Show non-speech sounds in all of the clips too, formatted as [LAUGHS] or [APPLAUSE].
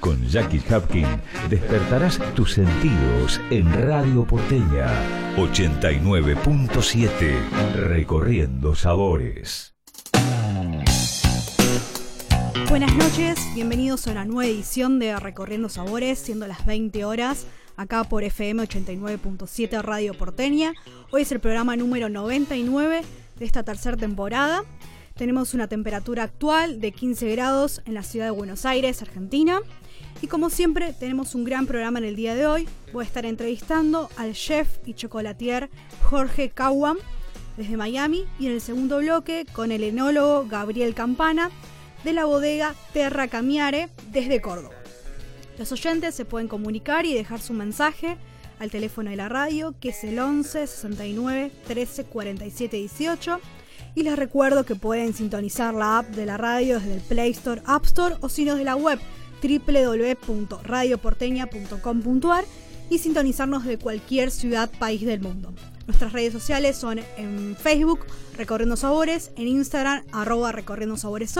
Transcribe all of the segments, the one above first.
Con Jackie Hapkin despertarás tus sentidos en Radio Porteña 89.7 Recorriendo Sabores. Buenas noches, bienvenidos a una nueva edición de Recorriendo Sabores, siendo las 20 horas, acá por FM 89.7 Radio Porteña. Hoy es el programa número 99 de esta tercera temporada. Tenemos una temperatura actual de 15 grados en la ciudad de Buenos Aires, Argentina. Y como siempre, tenemos un gran programa en el día de hoy. Voy a estar entrevistando al chef y chocolatier Jorge Cauam desde Miami y en el segundo bloque con el enólogo Gabriel Campana de la bodega Terra Camiare desde Córdoba. Los oyentes se pueden comunicar y dejar su mensaje al teléfono de la radio que es el 11 69 13 47 18 y les recuerdo que pueden sintonizar la app de la radio desde el Play Store, App Store o si no de la web www.radioporteña.com.ar y sintonizarnos de cualquier ciudad, país del mundo. Nuestras redes sociales son en Facebook, Recorriendo Sabores, en Instagram, arroba Recorriendo Sabores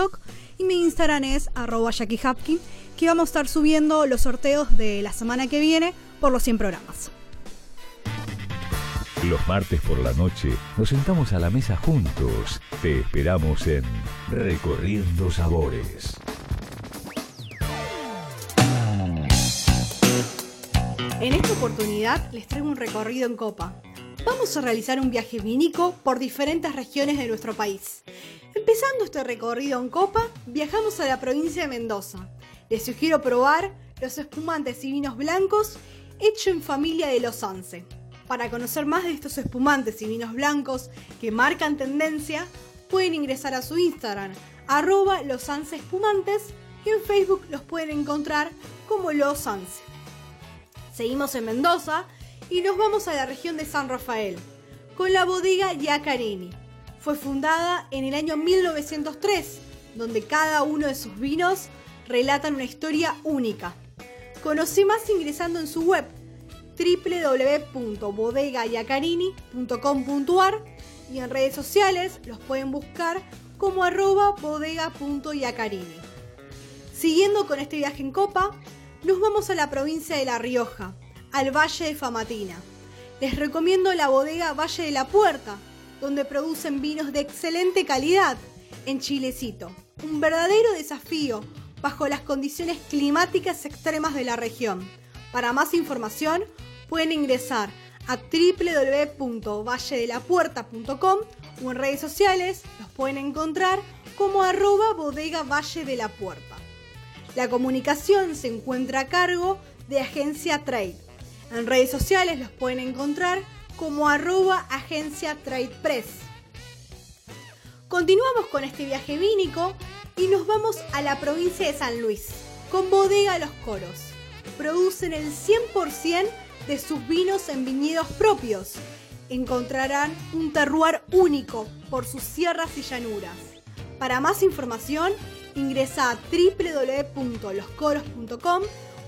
y mi Instagram es arroba Jackie Hapkin, que vamos a estar subiendo los sorteos de la semana que viene por los 100 programas. Los martes por la noche nos sentamos a la mesa juntos. Te esperamos en Recorriendo Sabores. En esta oportunidad les traigo un recorrido en copa. Vamos a realizar un viaje vínico por diferentes regiones de nuestro país. Empezando este recorrido en copa, viajamos a la provincia de Mendoza. Les sugiero probar los espumantes y vinos blancos hechos en familia de los Anse. Para conocer más de estos espumantes y vinos blancos que marcan tendencia, pueden ingresar a su Instagram, arroba los espumantes, y en Facebook los pueden encontrar como los Anse. Seguimos en Mendoza y nos vamos a la región de San Rafael, con la bodega Yacarini. Fue fundada en el año 1903, donde cada uno de sus vinos relatan una historia única. Conocí más ingresando en su web www.bodegayacarini.com.ar y en redes sociales los pueden buscar como arroba bodega.yacarini. Siguiendo con este viaje en copa, nos vamos a la provincia de La Rioja, al Valle de Famatina. Les recomiendo la bodega Valle de la Puerta, donde producen vinos de excelente calidad en Chilecito. Un verdadero desafío bajo las condiciones climáticas extremas de la región. Para más información pueden ingresar a www.valledelapuerta.com o en redes sociales los pueden encontrar como arroba bodega Valle de la Puerta. La comunicación se encuentra a cargo de Agencia Trade. En redes sociales los pueden encontrar como arroba agencia Trade Press. Continuamos con este viaje vínico y nos vamos a la provincia de San Luis, con Bodega Los Coros. Producen el 100% de sus vinos en viñedos propios. Encontrarán un terroir único por sus sierras y llanuras. Para más información, ingresa a www.loscoros.com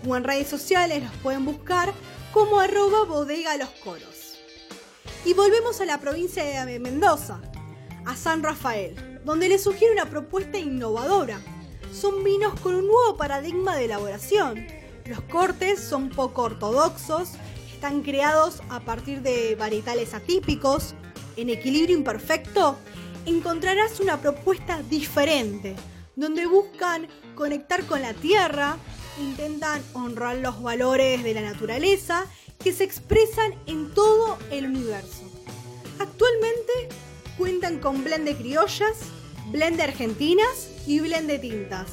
o en redes sociales los pueden buscar como arroba bodega los coros. Y volvemos a la provincia de Mendoza, a San Rafael, donde les sugiere una propuesta innovadora. Son vinos con un nuevo paradigma de elaboración. Los cortes son poco ortodoxos, están creados a partir de varietales atípicos. En equilibrio imperfecto encontrarás una propuesta diferente, donde buscan conectar con la tierra, intentan honrar los valores de la naturaleza que se expresan en todo el universo. Actualmente cuentan con blend de criollas, blend de argentinas y blend de tintas.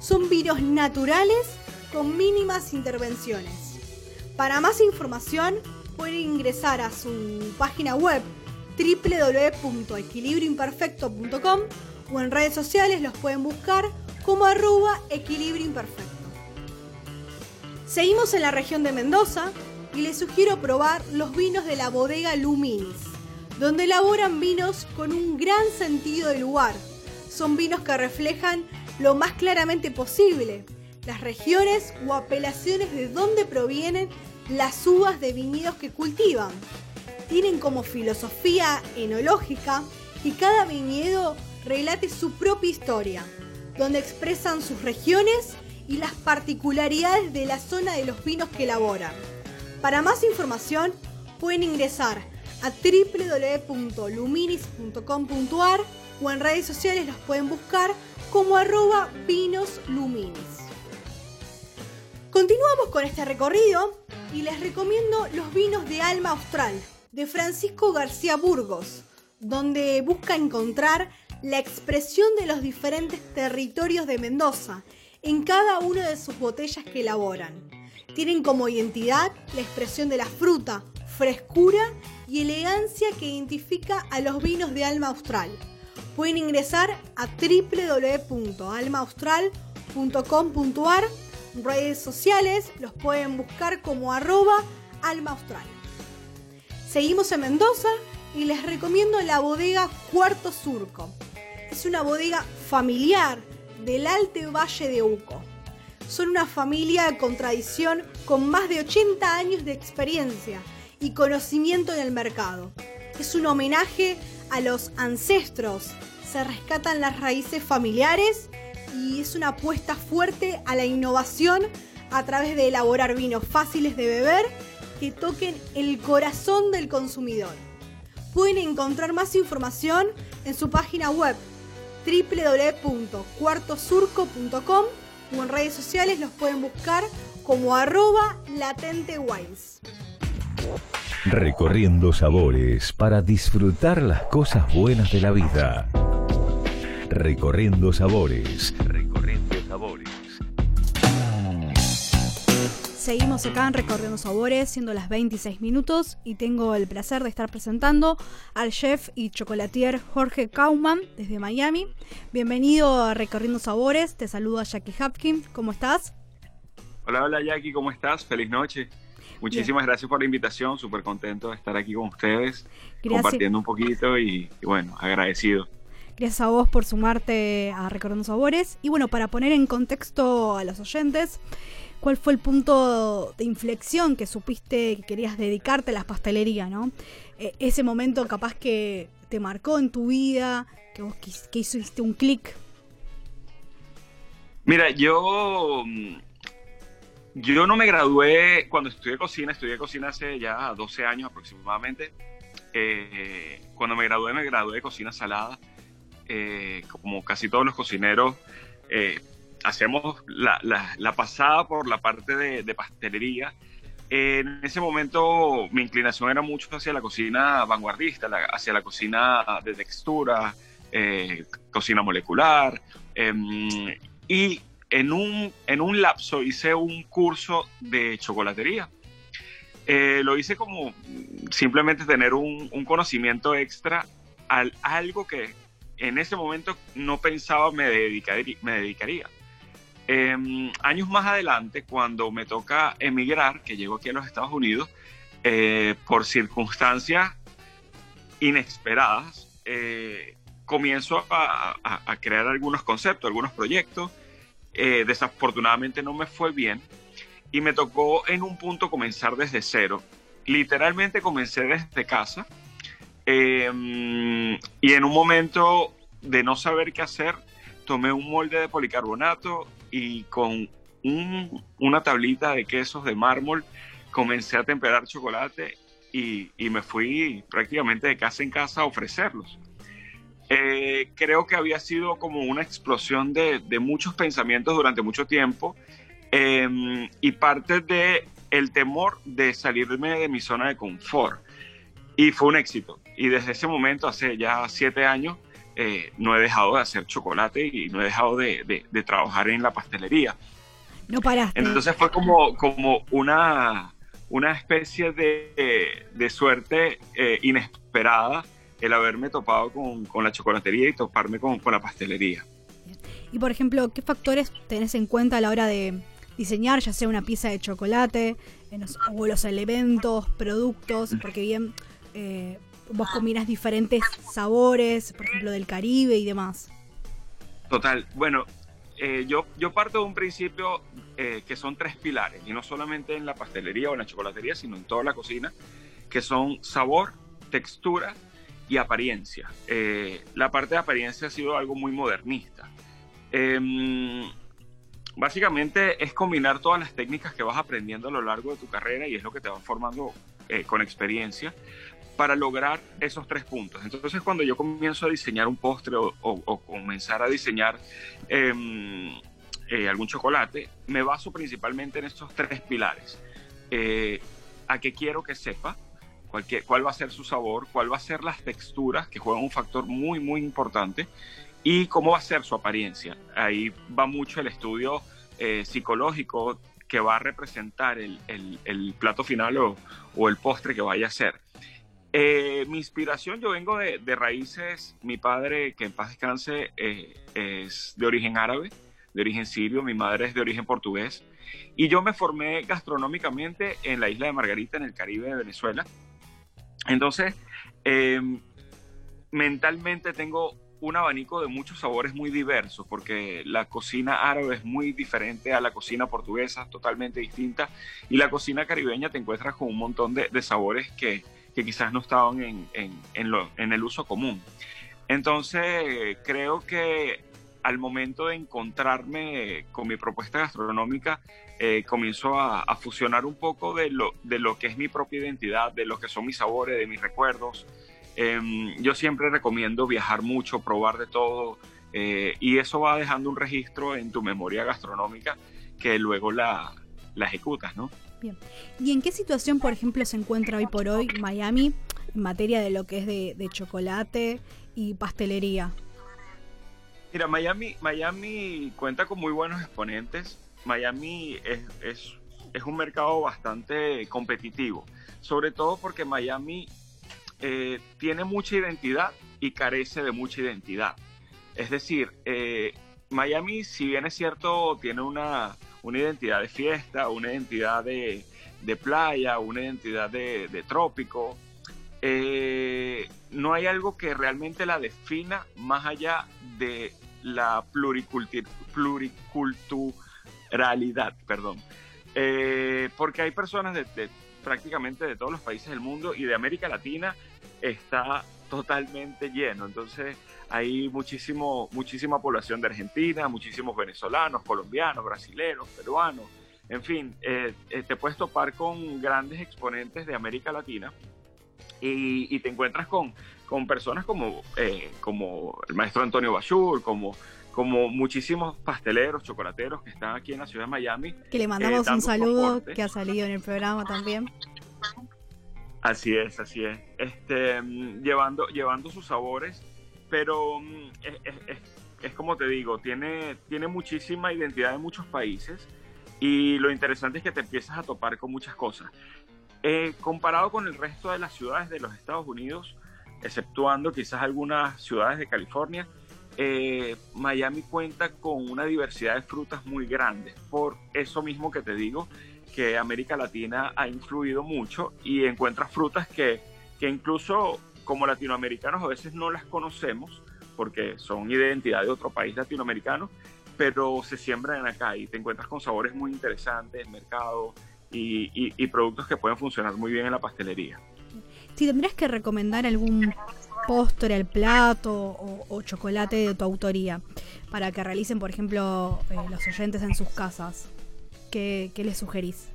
Son vinos naturales con mínimas intervenciones. Para más información pueden ingresar a su página web www.equilibrioimperfecto.com o en redes sociales los pueden buscar como arroba equilibrio imperfecto. Seguimos en la región de Mendoza y les sugiero probar los vinos de la bodega Luminis, donde elaboran vinos con un gran sentido de lugar. Son vinos que reflejan lo más claramente posible las regiones o apelaciones de donde provienen las uvas de viñedos que cultivan. Tienen como filosofía enológica que cada viñedo relate su propia historia, donde expresan sus regiones y las particularidades de la zona de los vinos que elaboran. Para más información pueden ingresar a www.luminis.com.ar o en redes sociales los pueden buscar como arroba vinosluminis. Continuamos con este recorrido y les recomiendo los vinos de Alma Austral de Francisco García Burgos, donde busca encontrar la expresión de los diferentes territorios de Mendoza en cada una de sus botellas que elaboran. Tienen como identidad la expresión de la fruta, frescura y elegancia que identifica a los vinos de Alma Austral. Pueden ingresar a www.almaaustral.com.ar, redes sociales, los pueden buscar como arroba Alma Austral. Seguimos en Mendoza y les recomiendo la bodega Cuarto Surco. Es una bodega familiar del Alte Valle de Uco. Son una familia con tradición con más de 80 años de experiencia y conocimiento en el mercado. Es un homenaje a los ancestros, se rescatan las raíces familiares y es una apuesta fuerte a la innovación a través de elaborar vinos fáciles de beber que toquen el corazón del consumidor. Pueden encontrar más información en su página web www.cuartosurco.com o en redes sociales los pueden buscar como arroba latentewines. Recorriendo sabores para disfrutar las cosas buenas de la vida. Recorriendo sabores. Recorriendo sabores. Seguimos acá en Recorriendo Sabores, siendo las 26 minutos, y tengo el placer de estar presentando al chef y chocolatier Jorge Kauman desde Miami. Bienvenido a Recorriendo Sabores, te saluda Jackie Hapkin, ¿cómo estás? Hola, hola Jackie, ¿cómo estás? Feliz noche. Muchísimas gracias por la invitación, súper contento de estar aquí con ustedes, compartiendo un poquito y, y bueno, agradecido. Gracias a vos por sumarte a Recorriendo Sabores. Y bueno, para poner en contexto a los oyentes, ¿cuál fue el punto de inflexión que supiste que querías dedicarte a la pastelería, no? E, ese momento capaz que te marcó en tu vida, que vos que hiciste un clic. Mira, yo yo no me gradué cuando estudié cocina, estudié cocina hace ya 12 años aproximadamente. Eh, cuando me gradué, me gradué de cocina salada. Eh, como casi todos los cocineros, eh, hacemos la, pasada por la parte de, pastelería. en ese momento mi inclinación era mucho hacia la cocina vanguardista, hacia la cocina de textura, eh, cocina molecular. Em, y en un, en un lapso hice un curso de chocolatería. lo hice como simplemente tener un, un conocimiento extra al algo que en ese momento no pensaba me, dedicaría. Me dedicaría. Em, años más adelante, cuando me toca emigrar, que llego aquí a los Estados Unidos, eh, por circunstancias inesperadas, eh, comienzo a, crear algunos conceptos, algunos proyectos. Eh, desafortunadamente no me fue bien y me tocó en un punto comenzar desde cero. Literalmente comencé desde casa Em, y en un momento de no saber qué hacer, tomé un molde de policarbonato y con una tablita de quesos de mármol comencé a temperar chocolate y, me fui prácticamente de casa en casa a ofrecerlos. Eh, creo que había sido como una explosión de, muchos pensamientos durante mucho tiempo em, y parte de el temor de salirme de mi zona de confort. Y fue un éxito. Y desde ese momento, hace ya siete años, eh, no he dejado de hacer chocolate y no he dejado de, de, trabajar en la pastelería. No paraste. Entonces fue como, como una, una especie de, de suerte eh, inesperada el haberme topado con, con, la chocolatería y toparme con, con la pastelería. Y por ejemplo, ¿qué factores tenés en cuenta a la hora de, diseñar, ya sea una pieza de chocolate, o los elementos, productos, [LAUGHS] porque bien eh, vos combinas diferentes sabores, por ejemplo, del Caribe y demás. Total, bueno, eh, yo, yo parto de un principio eh, que son tres pilares, y no solamente en la pastelería o en la chocolatería, sino en toda la cocina, que son sabor, textura y apariencia. la parte de apariencia ha sido algo muy modernista. Em, básicamente es combinar todas las técnicas que vas aprendiendo a lo largo de tu carrera y es lo que te va formando con experiencia para lograr esos tres puntos. Entonces, cuando yo comienzo a diseñar un postre o, comenzar a diseñar em, eh, algún chocolate, me baso principalmente en estos tres pilares. Eh, a qué quiero que sepa, cuál va a ser su sabor, cuál va a ser las texturas, que juegan un factor muy, muy importante, y cómo va a ser su apariencia. Ahí va mucho el estudio eh, psicológico que va a representar el, plato final o, o el postre que vaya a ser. Eh, mi inspiración, yo vengo de, raíces, mi padre, que en paz descanse, eh, es de origen árabe, de origen sirio, mi madre es de origen portugués, y yo me formé gastronómicamente en la isla de Margarita, en el Caribe de Venezuela. Entonces, em, mentalmente tengo un abanico de muchos sabores muy diversos, porque la cocina árabe es muy diferente a la cocina portuguesa, totalmente distinta, y la cocina caribeña te encuentras con un montón de sabores que, que quizás no estaban en, en, el uso común. Entonces, creo que al momento de encontrarme con mi propuesta gastronómica, eh, comienzo a, fusionar un poco de lo, de lo que es mi propia identidad, de lo que son mis sabores, de mis recuerdos. Em, yo siempre recomiendo viajar mucho, probar de todo, eh, y eso va dejando un registro en tu memoria gastronómica que luego la, la ejecutas, ¿no? Bien. ¿Y en qué situación, por ejemplo, se encuentra hoy por hoy Miami en materia de lo que es de, chocolate y pastelería? Mira, Miami, Miami cuenta con muy buenos exponentes. Miami es, es, un mercado bastante competitivo, sobre todo porque Miami eh, tiene mucha identidad y carece de mucha identidad. Es decir, eh, Miami, si bien es cierto, tiene una, una identidad de fiesta, una identidad de, playa, una identidad de, trópico. Eh, no hay algo que realmente la defina más allá de la pluriculturalidad, perdón. Eh, porque hay personas prácticamente de todos los países del mundo y de América Latina está totalmente lleno. Entonces hay muchísimo, muchísima población de Argentina, muchísimos venezolanos, colombianos, brasileños, peruanos. En fin, eh, eh, te puedes topar con grandes exponentes de América Latina y, te encuentras con, con personas como, eh, como el maestro Antonio Bachur, como, como muchísimos pasteleros, chocolateros que están aquí en la ciudad de Miami. Que le mandamos un saludo, que ha salido en el programa también. Así es, así es. Este, mm, llevando, llevando sus sabores, pero mm, es, como te digo, tiene, tiene muchísima identidad en muchos países y lo interesante es que te empiezas a topar con muchas cosas. Eh, comparado con el resto de las ciudades de los Estados Unidos, exceptuando quizás algunas ciudades de California, eh, Miami cuenta con una diversidad de frutas muy grande. Por eso mismo que te digo, que América Latina ha influido mucho y encuentras frutas que, que incluso como latinoamericanos a veces no las conocemos porque son identidad de otro país latinoamericano, pero se siembran acá y te encuentras con sabores muy interesantes, mercado y, productos que pueden funcionar muy bien en la pastelería. Si tendrías que recomendar algún postre al plato o, chocolate de tu autoría para que realicen, por ejemplo, eh, los oyentes en sus casas, ¿qué, qué les sugerís?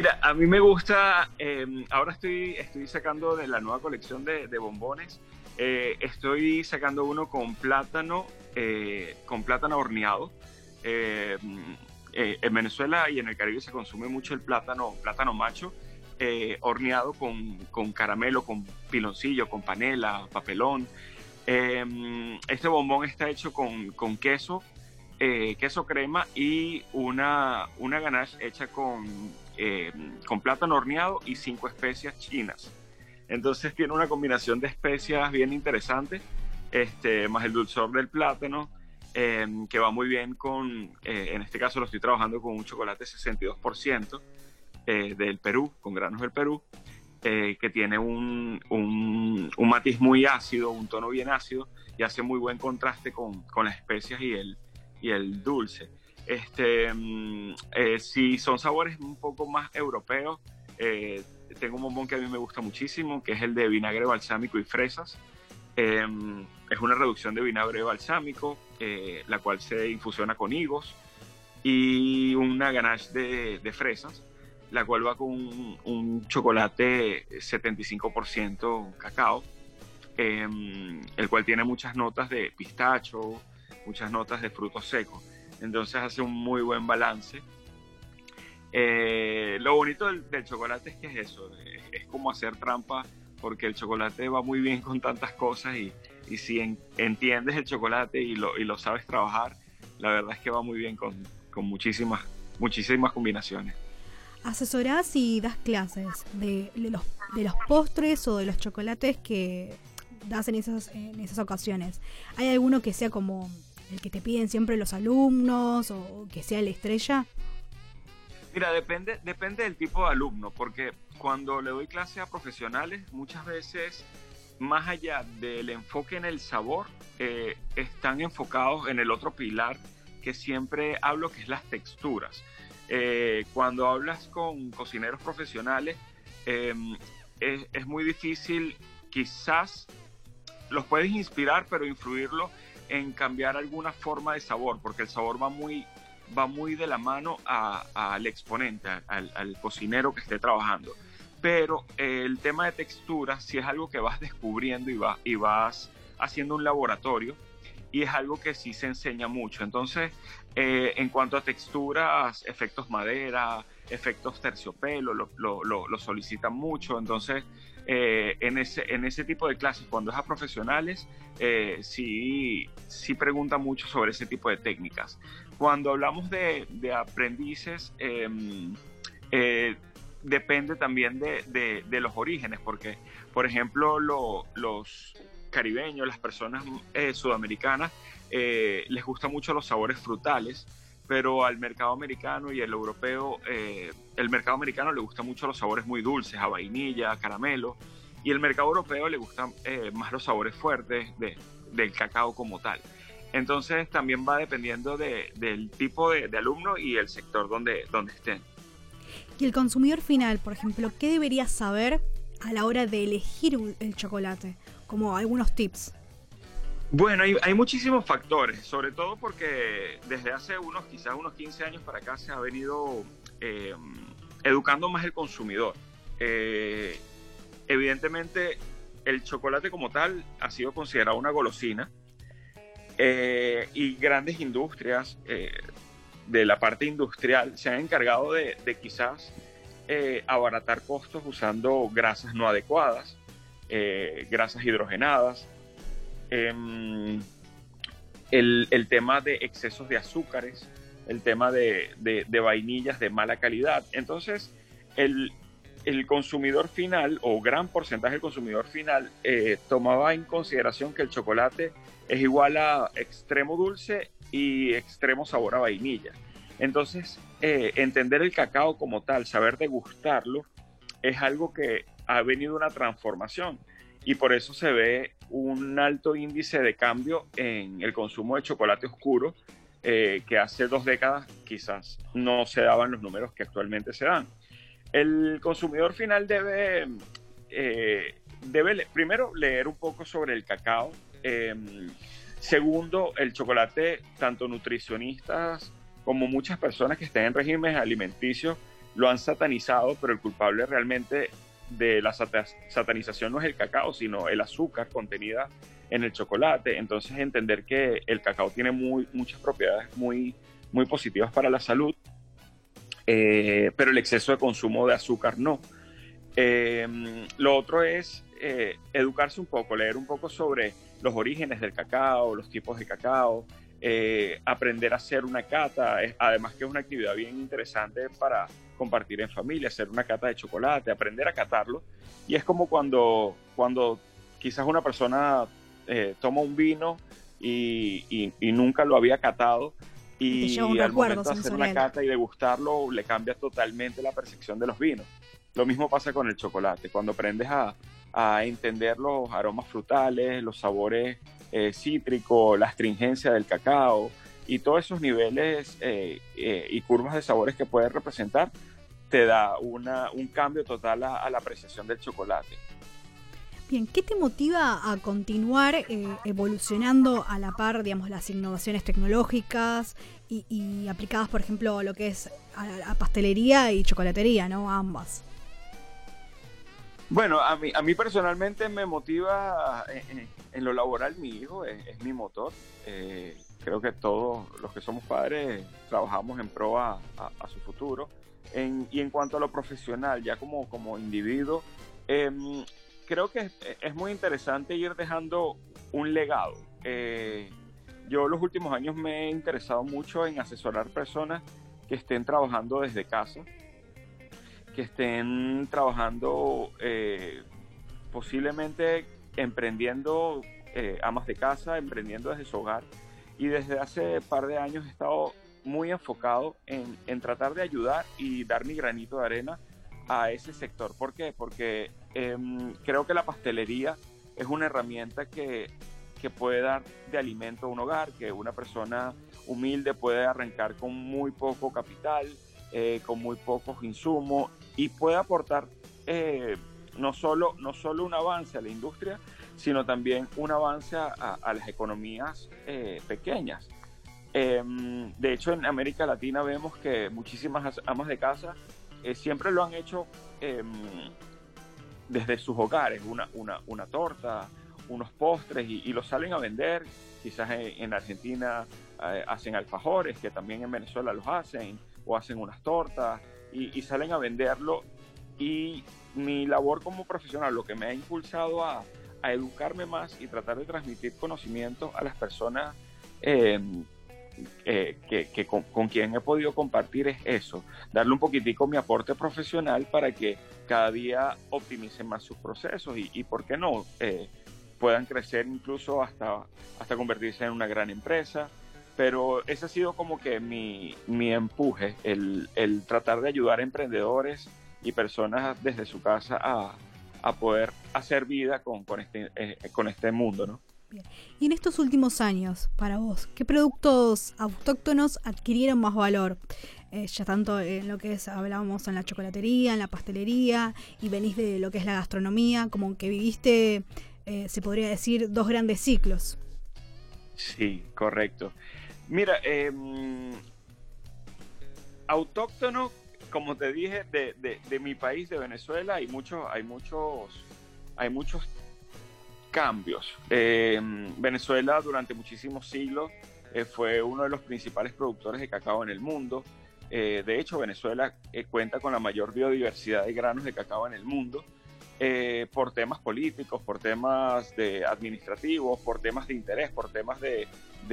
Mira, a mí me gusta, em, ahora estoy, estoy sacando de la nueva colección de, bombones, eh, estoy sacando uno con plátano, eh, con plátano horneado. Em, eh, en Venezuela y en el Caribe se consume mucho el plátano, plátano macho, horneado con, con, caramelo, con piloncillo, con panela, papelón. Em, este bombón está hecho con, con queso, eh, queso crema y una, una ganache hecha con, eh, con plátano horneado y cinco especias chinas. Entonces tiene una combinación de especias bien interesante, este, más el dulzor del plátano em, que va muy bien con, eh, en este caso lo estoy trabajando con un chocolate 62% eh, del Perú, con granos del Perú, que tiene un, un, un, matiz muy ácido, un tono bien ácido y hace muy buen contraste con, con las especias y el, y el dulce. Este, mm, si son sabores un poco más europeos, tengo un bombón que a mí me gusta muchísimo, que es el de vinagre balsámico y fresas. Em, es una reducción de vinagre balsámico, eh, la cual se infusiona con higos y una ganache de, fresas, la cual va con un, chocolate 75% cacao, em, el cual tiene muchas notas de pistacho, muchas notas de frutos secos. Entonces hace un muy buen balance. Eh, lo bonito del, chocolate es que es eso, es como hacer trampa porque el chocolate va muy bien con tantas cosas y, y si entiendes el chocolate y lo, y lo, sabes trabajar, la verdad es que va muy bien con, con muchísimas, muchísimas combinaciones. ¿Asesorás y das clases de, los, de los postres o de los chocolates que das esas, en esas ocasiones? ¿Hay alguno que sea como el que te piden siempre los alumnos o que sea la estrella? Mira, depende, depende del tipo de alumno, porque cuando le doy clase a profesionales, muchas veces, más allá del enfoque en el sabor, eh, están enfocados en el otro pilar que siempre hablo, que es las texturas. Eh, cuando hablas con cocineros profesionales, em, es, es, muy difícil, quizás los puedes inspirar, pero influirlo en cambiar alguna forma de sabor, porque el sabor va muy va muy de la mano al exponente, al, cocinero que esté trabajando. Pero eh, el tema de textura sí es algo que vas [LAUGHS] descubriendo y, y vas haciendo un laboratorio y es algo que sí se enseña mucho. Entonces, eh, en cuanto a texturas, efectos madera, efectos terciopelo, lo, lo, solicitan mucho. Entonces, eh, en, ese, en ese tipo de clases, cuando es a profesionales, sí, sí preguntan mucho sobre ese tipo de técnicas. Cuando hablamos de, aprendices, em, eh, depende también de, los orígenes, porque, por ejemplo, los caribeños, las personas eh, sudamericanas, eh, les gustan mucho los sabores frutales, pero al mercado americano y el europeo, el mercado americano le gusta mucho los sabores muy dulces, a vainilla, a caramelo, y el mercado europeo le gustan más los sabores fuertes del cacao como tal. Entonces también va dependiendo del tipo de, alumno y el sector donde, donde estén. Y el consumidor final, por ejemplo, ¿qué debería saber a la hora de elegir el chocolate? Como algunos tips. Bueno, hay, muchísimos factores, sobre todo porque desde hace unos, quizás unos 15 años para acá se ha venido eh, educando más el consumidor. Eh, evidentemente, el chocolate como tal ha sido considerado una golosina eh, y grandes industrias de la parte industrial se han encargado de, quizás eh, abaratar costos usando grasas no adecuadas, grasas hidrogenadas, em, el, tema de excesos de azúcares, el tema de, de vainillas de mala calidad. Entonces, el, el consumidor final o gran porcentaje del consumidor final eh, tomaba en consideración que el chocolate es igual a extremo dulce y extremo sabor a vainilla. Entonces, eh, entender el cacao como tal, saber degustarlo, es algo que ha venido una transformación y por eso se ve un alto índice de cambio en el consumo de chocolate oscuro, eh, que hace dos décadas quizás no se daban los números que actualmente se dan. El consumidor final debe, eh, debe primero leer un poco sobre el cacao. Em, segundo, el chocolate, tanto nutricionistas como muchas personas que estén en regímenes alimenticios lo han satanizado, pero el culpable realmente de la satanización no es el cacao, sino el azúcar contenida en el chocolate. Entonces entender que el cacao tiene muy, muchas propiedades muy, muy positivas para la salud eh, pero el exceso de consumo de azúcar no. Eh, lo otro es eh, educarse un poco, leer un poco sobre los orígenes del cacao, los tipos de cacao, aprender a hacer una cata, además que es una actividad bien interesante para compartir en familia, hacer una cata de chocolate, aprender a catarlo. Y es como cuando, cuando quizás una persona toma un vino y, nunca lo había catado. Y al momento de hacer la cata y degustarlo, le cambia totalmente la percepción de los vinos. Lo mismo pasa con el chocolate. Cuando aprendes a, entender los aromas frutales, los sabores eh, cítricos, la astringencia del cacao y todos esos niveles eh, eh, y curvas de sabores que puede representar, te da una, un cambio total a la apreciación del chocolate. Bien, ¿qué te motiva a continuar eh, evolucionando a la par, digamos, las innovaciones tecnológicas y, aplicadas, por ejemplo, a lo que es a, pastelería y chocolatería, ¿no? ambas. Bueno, a mí, a mí personalmente me motiva en, lo laboral mi hijo, es, mi motor. Eh, creo que todos los que somos padres trabajamos en pro a, su futuro. Y en cuanto a lo profesional, ya como, como individuo, em, creo que es, muy interesante ir dejando un legado. Eh, yo los últimos años me he interesado mucho en asesorar personas que estén trabajando desde casa, que estén trabajando eh, posiblemente emprendiendo eh, amas de casa, emprendiendo desde su hogar. Y desde hace par de años he estado muy enfocado en, en tratar de ayudar y dar mi granito de arena a ese sector. ¿Por qué? Porque Em, creo que la pastelería es una herramienta que, puede dar de alimento a un hogar, que una persona humilde puede arrancar con muy poco capital, eh, con muy pocos insumos y puede aportar eh, no, solo, no solo un avance a la industria, sino también un avance a, las economías eh, pequeñas. Em, de hecho, en América Latina vemos que muchísimas amas de casa siempre lo han hecho em, desde sus hogares, una, una, una torta, unos postres y, los salen a vender. Quizás en, Argentina eh, hacen alfajores, que también en Venezuela los hacen, o hacen unas tortas y, salen a venderlo. Y mi labor como profesional, lo que me ha impulsado a, a educarme más y tratar de transmitir conocimiento a las personas em, eh, que, con, con, quien he podido compartir es eso, darle un poquitico mi aporte profesional para que cada día optimicen más sus procesos y, y ¿por qué no? Eh, puedan crecer incluso hasta, hasta convertirse en una gran empresa. Pero ese ha sido como que mi, mi empuje, el, el, tratar de ayudar a emprendedores y personas desde su casa a, a poder hacer vida con, con, este, eh, con este mundo, ¿no? Y en estos últimos años, para vos, ¿qué productos autóctonos adquirieron más valor? Eh, ya tanto en lo que es, hablábamos en la chocolatería, en la pastelería, y venís de lo que es la gastronomía, como que viviste, eh, se podría decir, dos grandes ciclos. Sí, correcto. Mira, em, autóctono, como te dije, de, de, mi país, de Venezuela, hay muchos, hay muchos, hay muchos cambios. Em, Venezuela durante muchísimos siglos eh, fue uno de los principales productores de cacao en el mundo. Eh, de hecho, Venezuela eh, cuenta con la mayor biodiversidad de granos de cacao en el mundo por temas políticos, por temas de administrativos, por temas de interés, por temas de,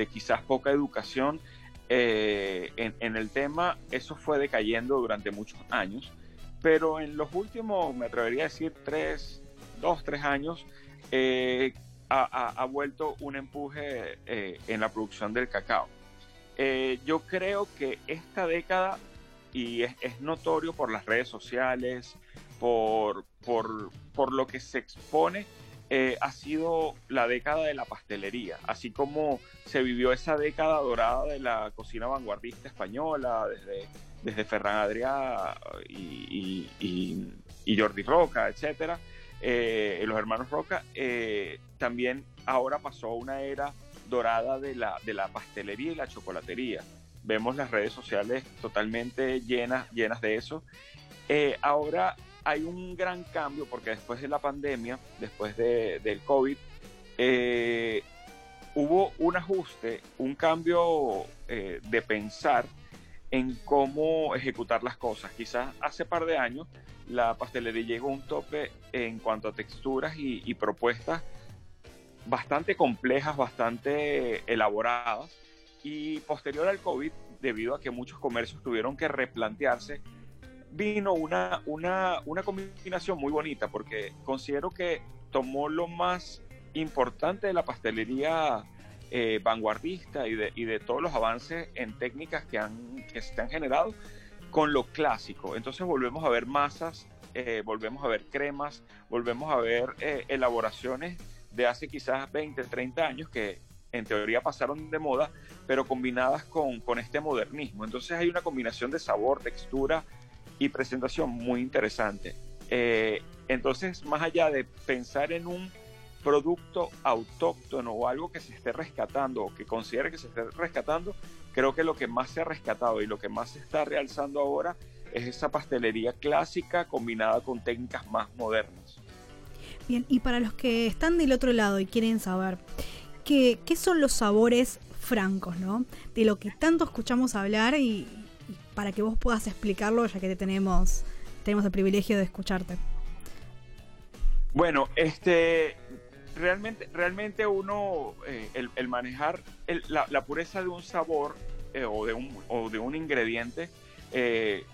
quizás poca educación. En, en, el tema, eso fue decayendo durante muchos años, pero en los últimos, me atrevería a decir, tres, dos, tres años, eh, ha, vuelto un empuje eh, en la producción del cacao. Eh, yo creo que esta década, y es, notorio por las redes sociales, por, por, lo que se expone, ha sido la década de la pastelería, así como se vivió esa década dorada de la cocina vanguardista española, desde, desde Ferran Adrià y, y Jordi Roca, etcétera eh, los hermanos Roca, eh, también ahora pasó una era dorada de la, de la pastelería y la chocolatería. Vemos las redes sociales totalmente llenas, llenas de eso. Eh, ahora hay un gran cambio porque después de la pandemia, después de, del COVID, hubo un ajuste, un cambio de pensar en cómo ejecutar las cosas. Quizás hace par de años la pastelería llegó a un tope en cuanto a texturas y, propuestas bastante complejas, bastante elaboradas. Y posterior al COVID, debido a que muchos comercios tuvieron que replantearse, vino una, una, una combinación muy bonita porque considero que tomó lo más importante de la pastelería eh, vanguardista y de, todos los avances en técnicas que, han, se han generado con lo clásico. Entonces volvemos a ver masas, eh, volvemos a ver cremas, volvemos a ver eh, elaboraciones de hace quizás 20, 30 años que en teoría pasaron de moda, pero combinadas con este modernismo. Entonces hay una combinación de sabor, textura y presentación muy interesante. entonces, más allá de pensar en un producto autóctono o algo que se esté rescatando o que considere que se esté rescatando, creo que lo que más se ha rescatado y lo que más se está realzando ahora es esa pastelería clásica combinada con técnicas más modernas. Bien, y para los que están del otro lado y quieren saber, ¿qué, qué son los sabores francos, ¿no? De lo que tanto escuchamos hablar y, y para que vos puedas explicarlo, ya que tenemos, tenemos el privilegio de escucharte. Bueno, este, realmente, realmente uno, eh, el, manejar la, pureza de un sabor eh, o, de un, o de un ingrediente eh,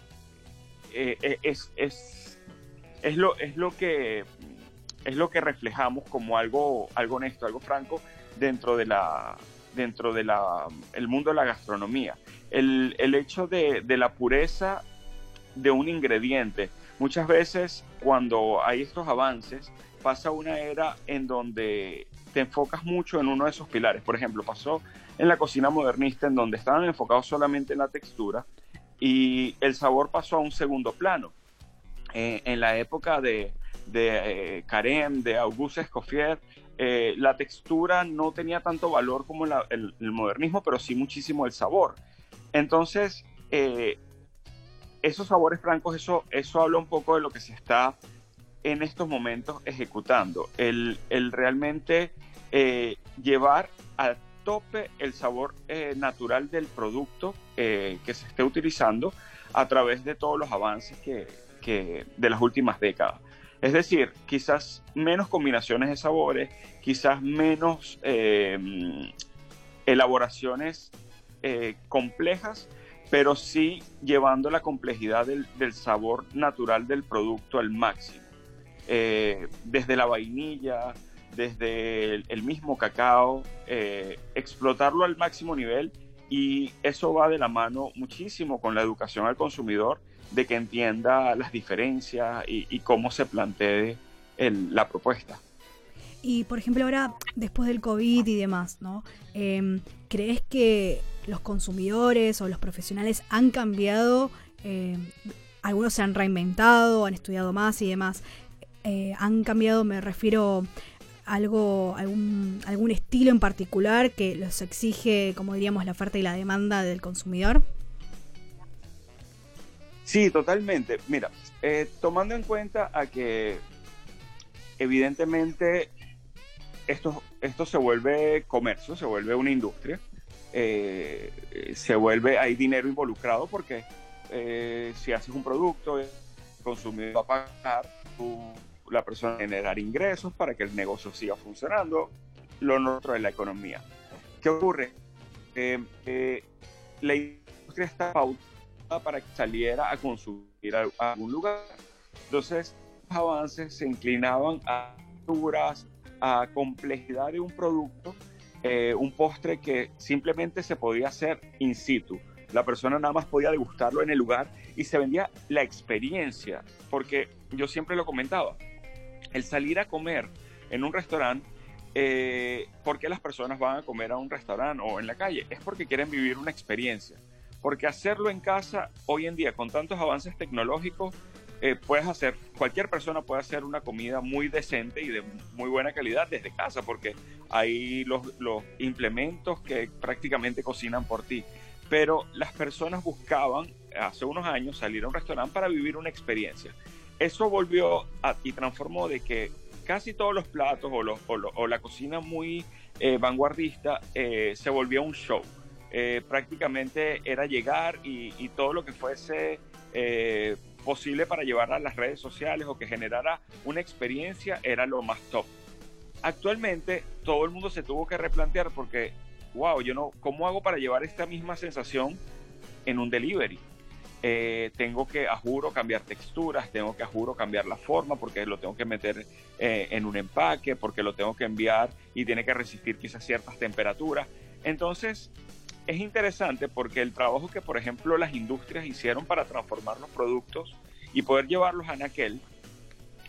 es, es, es, lo, es, lo que, es lo que reflejamos como algo, algo honesto, algo franco dentro de la dentro de la, el mundo de la gastronomía. El, el hecho de, de la pureza de un ingrediente. Muchas veces cuando hay estos avances, pasa una era en donde te enfocas mucho en uno de esos pilares. Por ejemplo, pasó en la cocina modernista en donde estaban enfocados solamente en la textura y el sabor pasó a un segundo plano. Eh, en la época de, de eh, de Auguste Escoffier, eh, la textura no tenía tanto valor como el, modernismo, pero sí muchísimo el sabor. Entonces, esos sabores francos, eso, eso habla un poco de lo que se está en estos momentos ejecutando, el, realmente eh, llevar a tope el sabor eh, natural del producto eh, que se esté utilizando a través de todos los avances que, de las últimas décadas. Es decir, quizás menos combinaciones de sabores, quizás menos elaboraciones complejas, pero sí llevando la complejidad del sabor natural del producto al máximo. Eh, desde la vainilla, desde el, mismo cacao, eh, explotarlo al máximo nivel y eso va de la mano muchísimo con la educación al consumidor de que entienda las diferencias y, cómo se plantee la propuesta. Y por ejemplo ahora, después del COVID y demás, ¿no? Em, ¿Crees que los consumidores o los profesionales han cambiado? Em, algunos se han reinventado, han estudiado más y demás. Eh, han cambiado, me refiero algo, algún, algún estilo en particular que los exige, como diríamos, la oferta y la demanda del consumidor? Sí, totalmente. Mira, eh, tomando en cuenta a que evidentemente esto, esto se vuelve comercio, se vuelve una industria, eh, se vuelve, hay dinero involucrado porque si haces un producto, el consumidor va a pagar, tu la persona generar ingresos para que el negocio siga funcionando, lo nuestro de la economía. ¿Qué ocurre? Eh, eh, la industria está pautada para que saliera a consumir a, algún lugar. Entonces, los avances se inclinaban a figuras, a complejidad de un producto, eh, un postre que simplemente se podía hacer in situ. La persona nada más podía degustarlo en el lugar y se vendía la experiencia, porque yo siempre lo comentaba, el salir a comer en un restaurante, eh, ¿por qué las personas van a comer a un restaurante o en la calle? Es porque quieren vivir una experiencia. Porque hacerlo en casa, hoy en día, con tantos avances tecnológicos, eh, puedes hacer, cualquier persona puede hacer una comida muy decente y de muy buena calidad desde casa, porque hay los, los implementos que prácticamente cocinan por ti. Pero las personas buscaban hace unos años salir a un restaurante para vivir una experiencia eso volvió y transformó de que casi todos los platos o, la cocina muy eh, vanguardista eh, se volvió un show. Eh, prácticamente era llegar y, todo lo que fuese posible para llevar a las redes sociales o que generara una experiencia era lo más top. Actualmente todo el mundo se tuvo que replantear porque, wow, yo no, ¿cómo hago para llevar esta misma sensación en un delivery? Eh, tengo que, a juro, cambiar texturas, tengo que, a juro, cambiar la forma porque lo tengo que meter eh, en un empaque, porque lo tengo que enviar y tiene que resistir quizás ciertas temperaturas. Entonces, es interesante porque el trabajo que, por ejemplo, las industrias hicieron para transformar los productos y poder llevarlos a Naquel,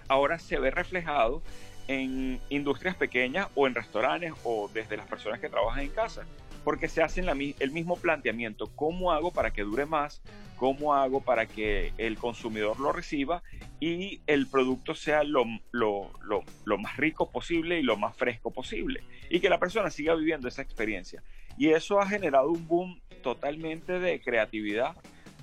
ahora se ve reflejado en industrias pequeñas o en restaurantes o desde las personas que trabajan en casa porque se hacen el mismo planteamiento. ¿Cómo hago para que dure más? ¿Cómo hago para que el consumidor lo reciba y el producto sea lo, más rico posible y lo más fresco posible? Y que la persona siga viviendo esa experiencia. Y eso ha generado un boom totalmente de creatividad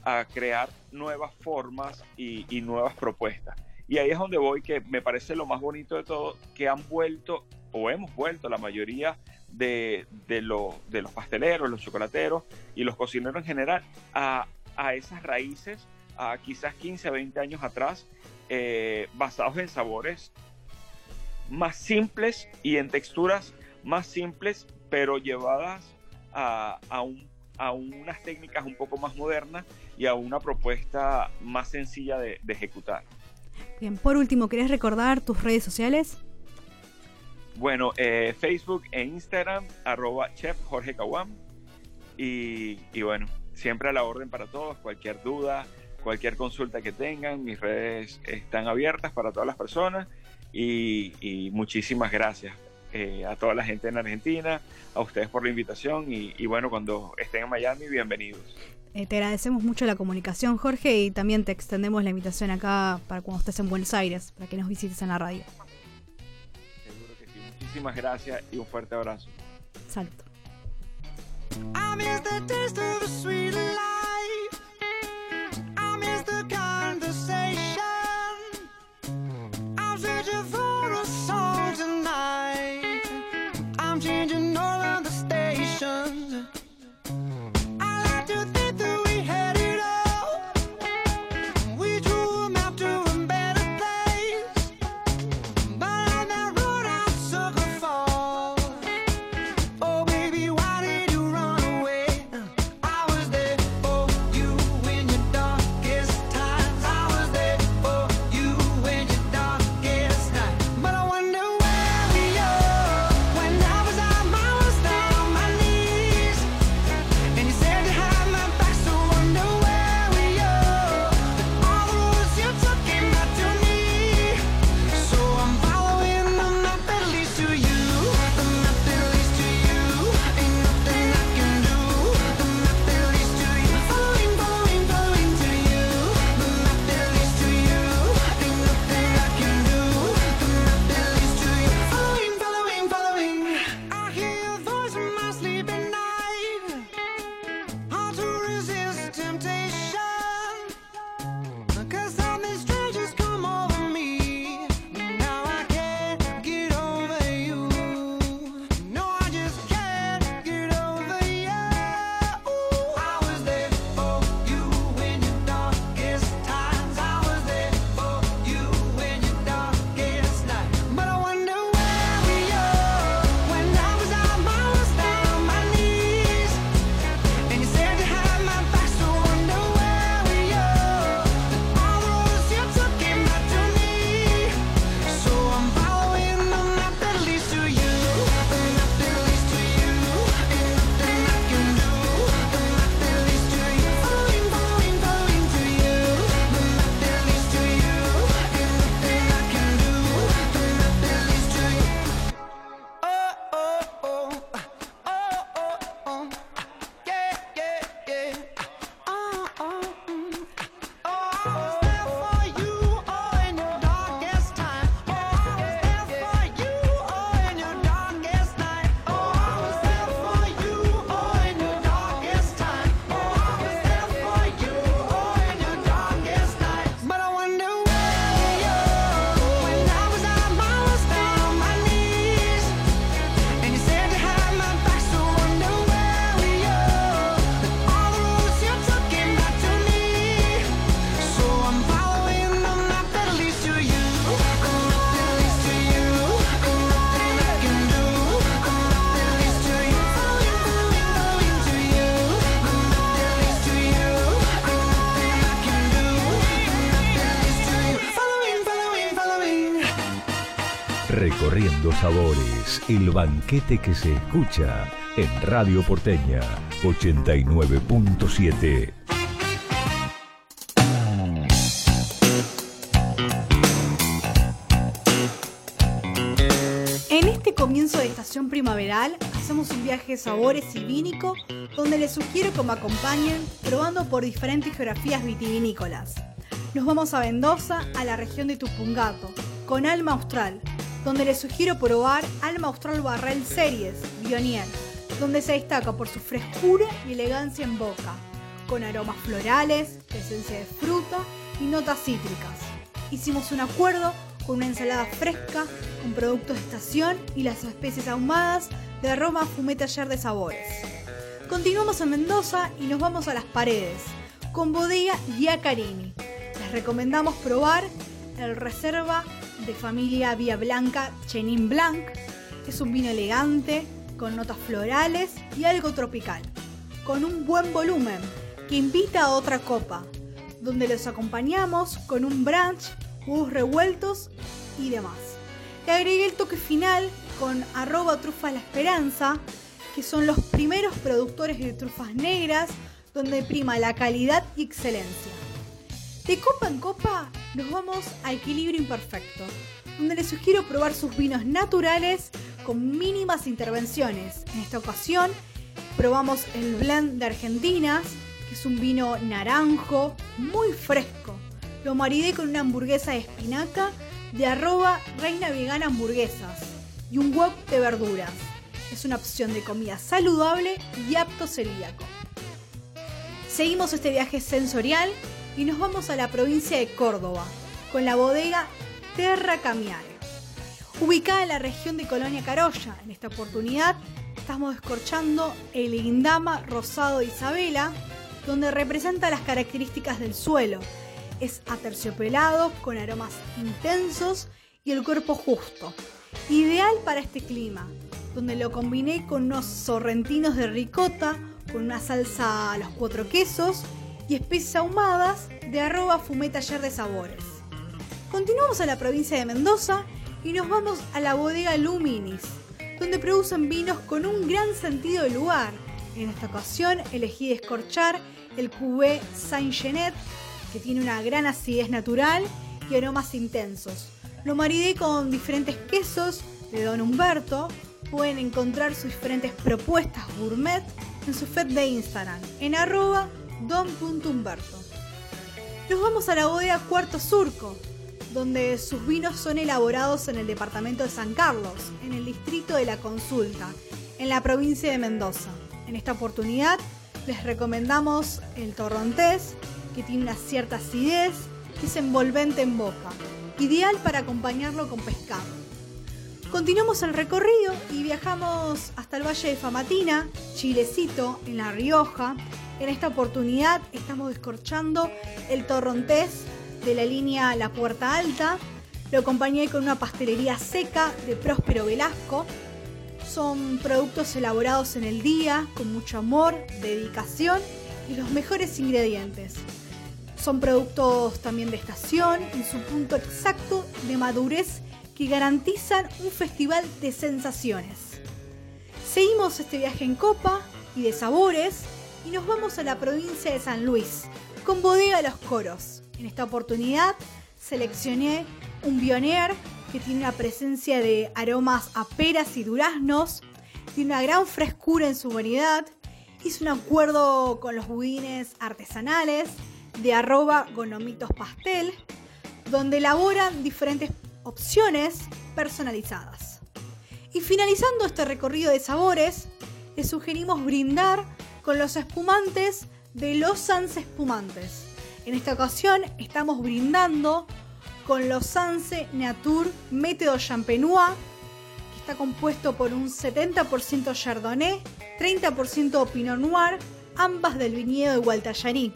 a crear nuevas formas y nuevas propuestas. Y ahí es donde voy, que me parece lo más bonito de todo, que han vuelto o hemos vuelto la mayoría de, de, de los pasteleros, los chocolateros y los cocineros en general a, a esas raíces, a quizás 15 a 20 años atrás, eh, basados en sabores más simples y en texturas más simples, pero llevadas a, a, un, a unas técnicas un poco más modernas y a una propuesta más sencilla de, de ejecutar. Bien, por último, ¿querés recordar tus redes sociales? Bueno, eh, Facebook e Instagram, arroba chef Jorge. Y, bueno, siempre a la orden para todos, cualquier duda, cualquier consulta que tengan, mis redes están abiertas para todas las personas. Y, muchísimas gracias eh, a toda la gente en Argentina, a ustedes por la invitación. Y, bueno, cuando estén en Miami, bienvenidos. Eh, te agradecemos mucho la comunicación, Jorge, y también te extendemos la invitación acá para cuando estés en Buenos Aires, para que nos visites en la radio. Muchísimas gracias y un fuerte abrazo. Salto. Recorriendo sabores, el banquete que se escucha en Radio Porteña 89.7. En este comienzo de estación primaveral hacemos un viaje de sabores y vínico donde les sugiero que me acompañen probando por diferentes geografías vitivinícolas. Nos vamos a Mendoza, a la región de Tupungato, con Alma Austral, donde les sugiero probar Alma Austral Barrel Series, Bionier, donde se destaca por su frescura y elegancia en boca, con aromas florales, presencia de fruta y notas cítricas. Hicimos un acuerdo con una ensalada fresca, con productos de estación y las especies ahumadas de aroma fumé taller de sabores. Continuamos en Mendoza y nos vamos a las paredes, con bodega Giacarini. Les recomendamos probar el Reserva de familia Vía Blanca Chenin Blanc. Es un vino elegante, con notas florales y algo tropical, con un buen volumen que invita a otra copa, donde los acompañamos con un brunch, huevos revueltos y demás. Le agregué el toque final con arroba trufa la esperanza, que son los primeros productores de trufas negras, donde prima la calidad y excelencia. De copa en copa nos vamos a Equilibrio Imperfecto, donde les sugiero probar sus vinos naturales con mínimas intervenciones. En esta ocasión probamos el blend de Argentinas, que es un vino naranjo, muy fresco. Lo maridé con una hamburguesa de espinaca de arroba reina vegana hamburguesas y un wok de verduras. Es una opción de comida saludable y apto celíaco. Seguimos este viaje sensorial y nos vamos a la provincia de Córdoba con la bodega Terra Camiare. Ubicada en la región de Colonia Carolla, en esta oportunidad estamos descorchando el Indama Rosado Isabela, donde representa las características del suelo. Es aterciopelado, con aromas intensos y el cuerpo justo. Ideal para este clima, donde lo combiné con unos sorrentinos de ricota, con una salsa a los cuatro quesos y especies ahumadas de arroba fumé taller de sabores. Continuamos a la provincia de Mendoza y nos vamos a la bodega Luminis, donde producen vinos con un gran sentido de lugar. En esta ocasión elegí descorchar el Cuvée Saint-Genet, que tiene una gran acidez natural y aromas intensos. Lo maridé con diferentes quesos de Don Humberto. Pueden encontrar sus diferentes propuestas gourmet en su feed de Instagram, en arroba don.humberto. Nos vamos a la bodega Cuarto Surco, donde sus vinos son elaborados en el departamento de San Carlos, en el distrito de la Consulta, en la provincia de Mendoza. En esta oportunidad les recomendamos el torrontés, que tiene una cierta acidez, que es envolvente en boca, ideal para acompañarlo con pescado. Continuamos el recorrido y viajamos hasta el Valle de Famatina, Chilecito, en La Rioja. En esta oportunidad estamos descorchando el torrontés de la línea La Puerta Alta. Lo acompañé con una pastelería seca de Próspero Velasco. Son productos elaborados en el día, con mucho amor, dedicación y los mejores ingredientes. Son productos también de estación, en su punto exacto de madurez que garantizan un festival de sensaciones. Seguimos este viaje en copa y de sabores y nos vamos a la provincia de San Luis, con Bodega Los Coros. En esta oportunidad seleccioné un Bionier que tiene una presencia de aromas a peras y duraznos, tiene una gran frescura en su variedad, hice un acuerdo con los budines artesanales de arroba gonomitos pastel, donde elaboran diferentes opciones personalizadas. Y finalizando este recorrido de sabores, les sugerimos brindar con los espumantes de Los Sans Espumantes. En esta ocasión estamos brindando con los Sanse Nature Método Champenois, que está compuesto por un 70% Chardonnay, 30% Pinot Noir, ambas del viñedo de Gualtallarí.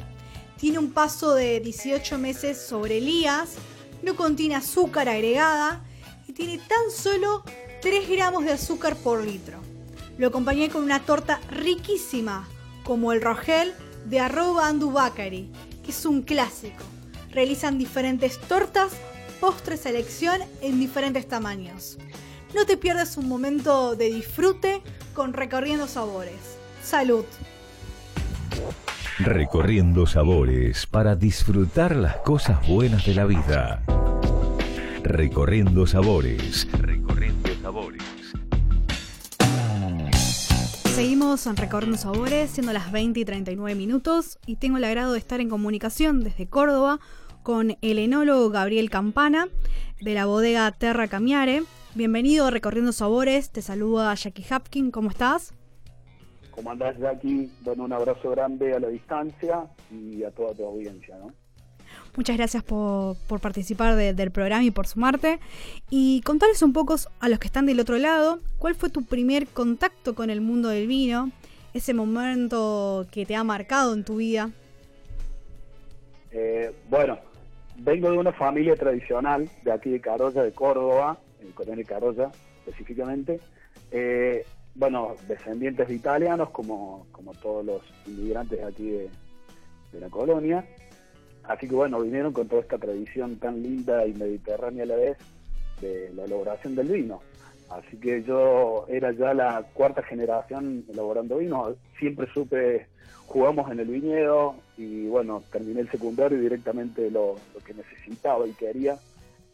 Tiene un paso de 18 meses sobre Elías, no contiene azúcar agregada y tiene tan solo 3 gramos de azúcar por litro. Lo acompañé con una torta riquísima, como el Rogel de arroba que es un clásico. Realizan diferentes tortas postre selección en diferentes tamaños. No te pierdas un momento de disfrute con Recorriendo Sabores. Salud. Recorriendo sabores para disfrutar las cosas buenas de la vida. Recorriendo sabores. Seguimos en Recorriendo Sabores, siendo las 20 y 39 minutos, y tengo el agrado de estar en comunicación desde Córdoba con el enólogo Gabriel Campana de la bodega Terra Camiare. Bienvenido a Recorriendo Sabores, te saluda Jackie Hapkin, ¿cómo estás? ¿Cómo andás, Jackie? Bueno, un abrazo grande a la distancia y a toda tu audiencia, ¿no? Muchas gracias por, participar del programa y por sumarte. Y contarles un poco a los que están del otro lado, ¿cuál fue tu primer contacto con el mundo del vino? Ese momento que te ha marcado en tu vida. Eh, bueno, vengo de una familia tradicional de aquí de Carolla, de Córdoba, en Coronel Carolla específicamente. Eh, bueno, descendientes de italianos, como, como todos los inmigrantes aquí de, la colonia. Así que bueno, vinieron con toda esta tradición tan linda y mediterránea a la vez de la elaboración del vino. Así que yo era ya la cuarta generación elaborando vino. Siempre supe, jugamos en el viñedo y bueno, terminé el secundario y directamente lo, lo que necesitaba y quería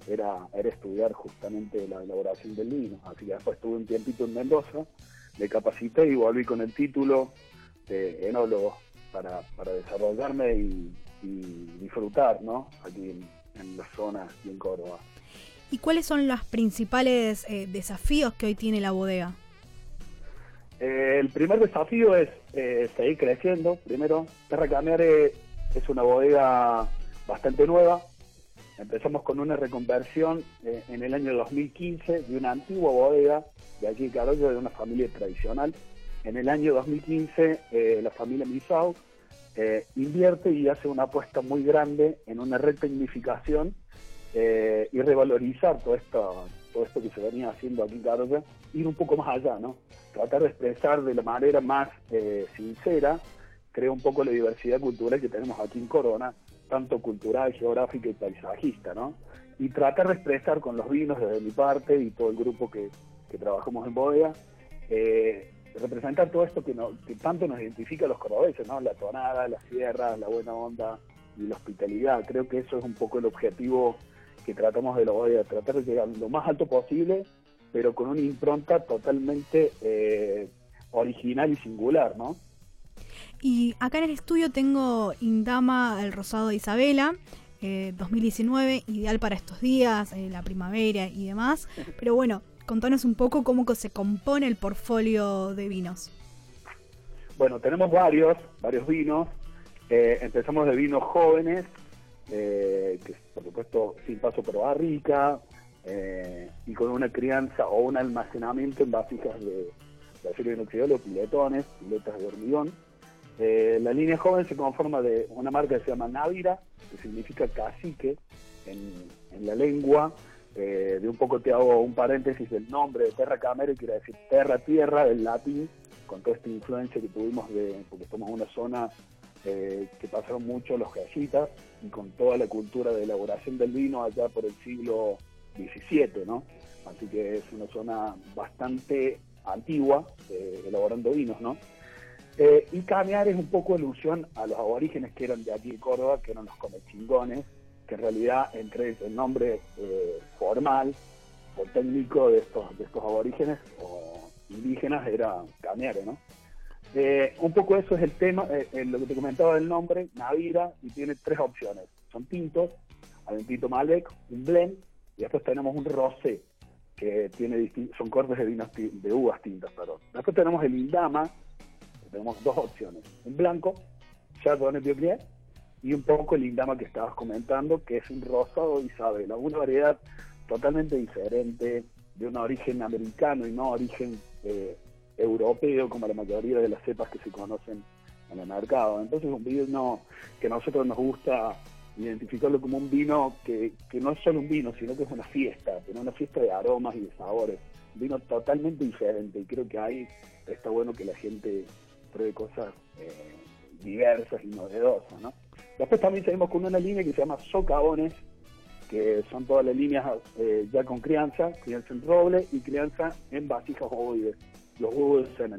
era, era estudiar justamente la elaboración del vino. Así que después estuve un tiempito en Mendoza, me capacité y volví con el título de enólogo para, para desarrollarme y, disfrutar ¿no? aquí en, la zona y en Córdoba. ¿Y cuáles son los principales eh, desafíos que hoy tiene la bodega? Eh, el primer desafío es eh, seguir creciendo. Primero, Terra Camere es una bodega bastante nueva, Empezamos con una reconversión eh, en el año 2015 de una antigua bodega de aquí de Carollo, de una familia tradicional. En el año 2015 eh, la familia Misau eh, invierte y hace una apuesta muy grande en una retecnificación y revalorizar todo esto, todo esto que se venía haciendo aquí en ir un poco más allá, ¿no? Tratar de expresar de la manera más sincera, creo un poco la diversidad cultural que tenemos aquí en Corona, tanto cultural, geográfica y paisajista, ¿no? Y tratar de expresar con los vinos desde mi parte y todo el grupo que, trabajamos en bodega, eh, representar todo esto que, tanto nos identifica a los cordobeses, ¿no? La tonada, la sierra, la buena onda y la hospitalidad. Creo que eso es un poco el objetivo que tratamos de bodega, tratar de llegar lo más alto posible, pero con una impronta totalmente eh, original y singular, ¿no? Y acá en el estudio tengo Indama el Rosado de Isabela, 2019, eh, ideal para estos días, eh, la primavera y demás. [LAUGHS] Pero bueno, contanos un poco cómo se compone el portfolio de vinos. Bueno, tenemos varios, varios vinos. Eh, empezamos de vinos jóvenes, que por supuesto sin paso por barrica, y con una crianza o un almacenamiento en vasijas de, de acero inoxidable o piletones, piletas de hormigón eh, la línea joven se conforma de una marca que se llama Návira, que significa cacique en, la lengua. Eh, de un poco te hago un paréntesis del nombre de Terra Camere, quiere decir terra, tierra, del latín, con toda esta influencia que tuvimos de, porque en una zona eh, que pasaron mucho los gallitas y con toda la cultura de elaboración del vino allá por el siglo XVII, ¿no? Así que es una zona bastante antigua, elaborando vinos, ¿no? Eh, y Camear es un poco alusión a los aborígenes que eran de aquí de Córdoba, que eran los comechingones, que en realidad entre el nombre eh, formal o técnico de estos, de estos aborígenes o indígenas era Cameare, ¿no? Eh, un poco eso es el tema, lo que te comentaba del nombre, Navira, y tiene tres opciones. Son tintos, hay un tinto un blend, y después tenemos un rosé, que tiene son cortes de, vinos de uvas tintas, perdón. Después tenemos el Indama, tenemos dos opciones. Un blanco, Chardonnay Biblier, y un poco el Indama que estabas comentando, que es un rosado Isabela, una variedad totalmente diferente, de un origen americano y no origen eh, europeo, como la mayoría de las cepas que se conocen en el mercado. Entonces un vino que a nosotros nos gusta identificarlo como un vino que, que no es solo un vino, sino que es una fiesta, tiene una fiesta de aromas y de sabores. Un vino totalmente diferente y creo que ahí está bueno que la gente de cosas eh, diversas y novedosas, ¿no? Después también seguimos con una línea que se llama Socavones, que son todas las líneas eh, ya con crianza, crianza en roble y crianza en vasijas ovoides, los huevos de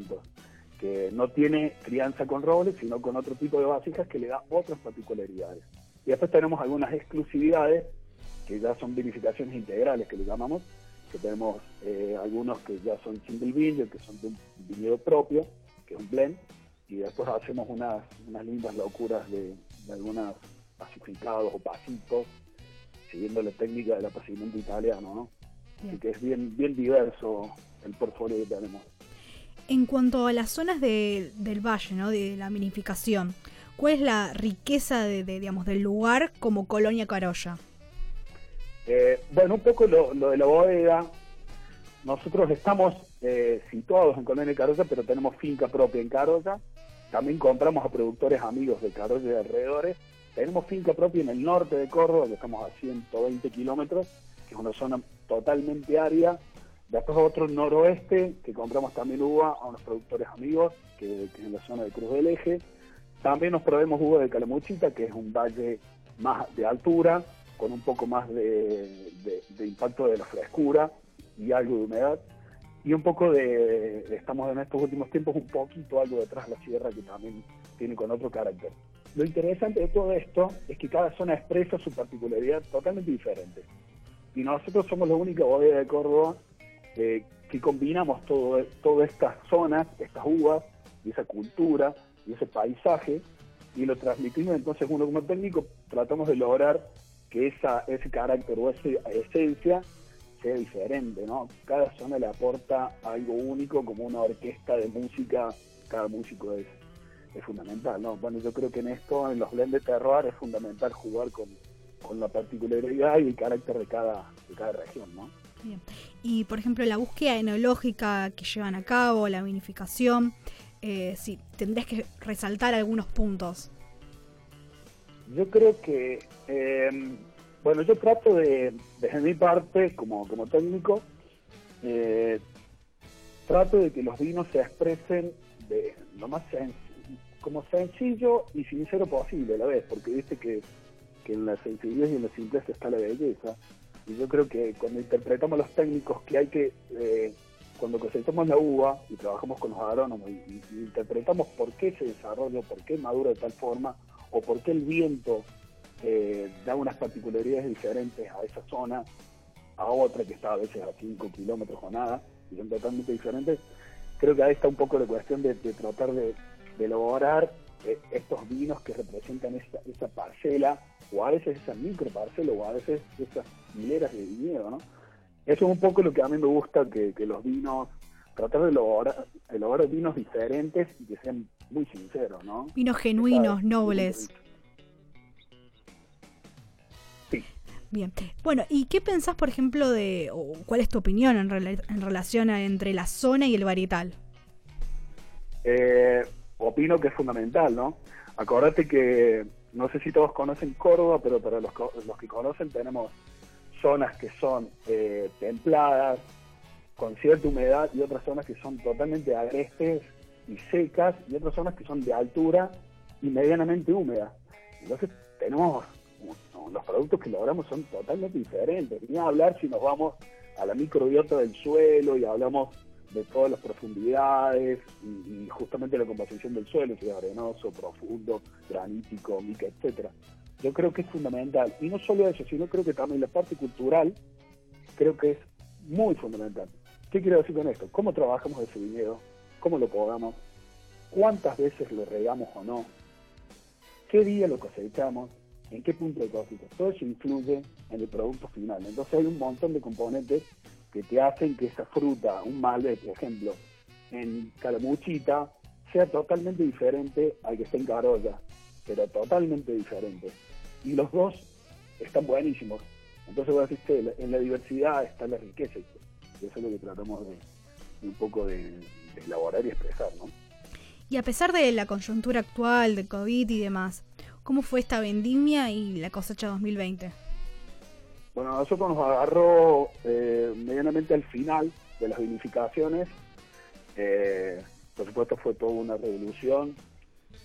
que no tiene crianza con roble, sino con otro tipo de vasijas que le da otras particularidades. Y después tenemos algunas exclusividades, que ya son vinificaciones integrales, que le llamamos, que tenemos eh, algunos que ya son single vineyard, que son de un viñedo propio, que es un blend, y después hacemos unas, unas lindas locuras de, de algunos pacificados o pasitos, siguiendo la técnica del apacimiento italiano, ¿no? Así que es bien, bien diverso el portfolio que tenemos. En cuanto a las zonas de, del valle, ¿no? de la minificación, ¿cuál es la riqueza de, de, digamos, del lugar como colonia Carolla? Eh, bueno, un poco lo, lo, de la bodega. Nosotros estamos eh, situados en Colonia Carolla, pero tenemos finca propia en Carolla. También compramos a productores amigos de Carolla y de alrededores. Tenemos finca propia en el norte de Córdoba, que estamos a 120 kilómetros, que es una zona totalmente árida. Después otro noroeste, que compramos también uva a unos productores amigos, que, es en la zona de Cruz del Eje. También nos probemos uva de Calamuchita, que es un valle más de altura, con un poco más de, de, impacto de la frescura y algo de humedad. Y un poco de, estamos en estos últimos tiempos un poquito algo detrás de la sierra que también tiene con otro carácter. Lo interesante de todo esto es que cada zona expresa su particularidad totalmente diferente. Y nosotros somos la única bodega de Córdoba eh, que combinamos todo, todas estas zonas, estas uvas, y esa cultura, y ese paisaje, y lo transmitimos entonces uno como técnico, tratamos de lograr que esa, ese carácter o esa esencia sea diferente, ¿no? Cada zona le aporta algo único, como una orquesta de música, cada músico es, es fundamental, ¿no? Bueno, yo creo que en esto, en los blends de terroir, es fundamental jugar con, con la particularidad y el carácter de cada, de cada región, ¿no? Bien. Y, por ejemplo, la búsqueda enológica que llevan a cabo, la vinificación, eh, sí, tendrías que resaltar algunos puntos. Yo creo que, eh, bueno, yo trato de, desde mi parte, como, como técnico, eh, trato de que los vinos se expresen de lo más como sencillo y sincero posible a la vez, porque viste que, que en la sencillez y en la simpleza está la belleza. Y yo creo que cuando interpretamos los técnicos que hay que, eh, cuando cosechamos la uva y trabajamos con los agrónomos y, y interpretamos por qué se desarrolla, por qué madura de tal forma, o por qué el viento eh, da unas particularidades diferentes a esa zona, a otra que está a veces a 5 kilómetros o nada, y son totalmente diferentes. Creo que ahí está un poco la cuestión de, de tratar de, de elaborar eh, estos vinos que representan esa, esa, parcela, o a veces esa micro parcela, o a veces esas hileras de viñedo, ¿no? Eso es un poco lo que a mí me gusta, que, que los vinos, tratar de elaborar, elaborar vinos diferentes y que sean muy sinceros, ¿no? Vinos genuinos, nobles. Bien. Bueno, ¿y qué pensás, por ejemplo, de, o cuál es tu opinión en, rela en relación a, entre la zona y el varietal? Eh, opino que es fundamental, ¿no? Acordate que, no sé si todos conocen Córdoba, pero para los, los que conocen tenemos zonas que son eh, templadas, con cierta humedad, y otras zonas que son totalmente agrestes y secas, y otras zonas que son de altura y medianamente húmedas. Entonces tenemos los productos que logramos son totalmente diferentes. Ni hablar si nos vamos a la microbiota del suelo y hablamos de todas las profundidades y, y justamente la composición del suelo, si es arenoso, profundo, granítico, mica, etcétera. Yo creo que es fundamental. Y no solo eso, sino creo que también la parte cultural creo que es muy fundamental. ¿Qué quiero decir con esto? ¿Cómo trabajamos ese viñedo? ¿Cómo lo podamos? ¿Cuántas veces lo regamos o no? ¿Qué día lo cosechamos? ¿En qué punto de cosecha? Todo eso influye en el producto final. Entonces hay un montón de componentes que te hacen que esa fruta, un Malbec, por ejemplo, en Calamuchita, sea totalmente diferente al que está en Carolla, pero totalmente diferente. Y los dos están buenísimos. Entonces voy a decir en la diversidad está la riqueza. Y eso es lo que tratamos de, un poco de, elaborar y expresar, ¿no? Y a pesar de la coyuntura actual, de COVID y demás, ¿cómo fue esta vendimia y la cosecha 2020? Bueno, nosotros nos agarró eh, medianamente al final de las vinificaciones. Eh, por supuesto fue toda una revolución.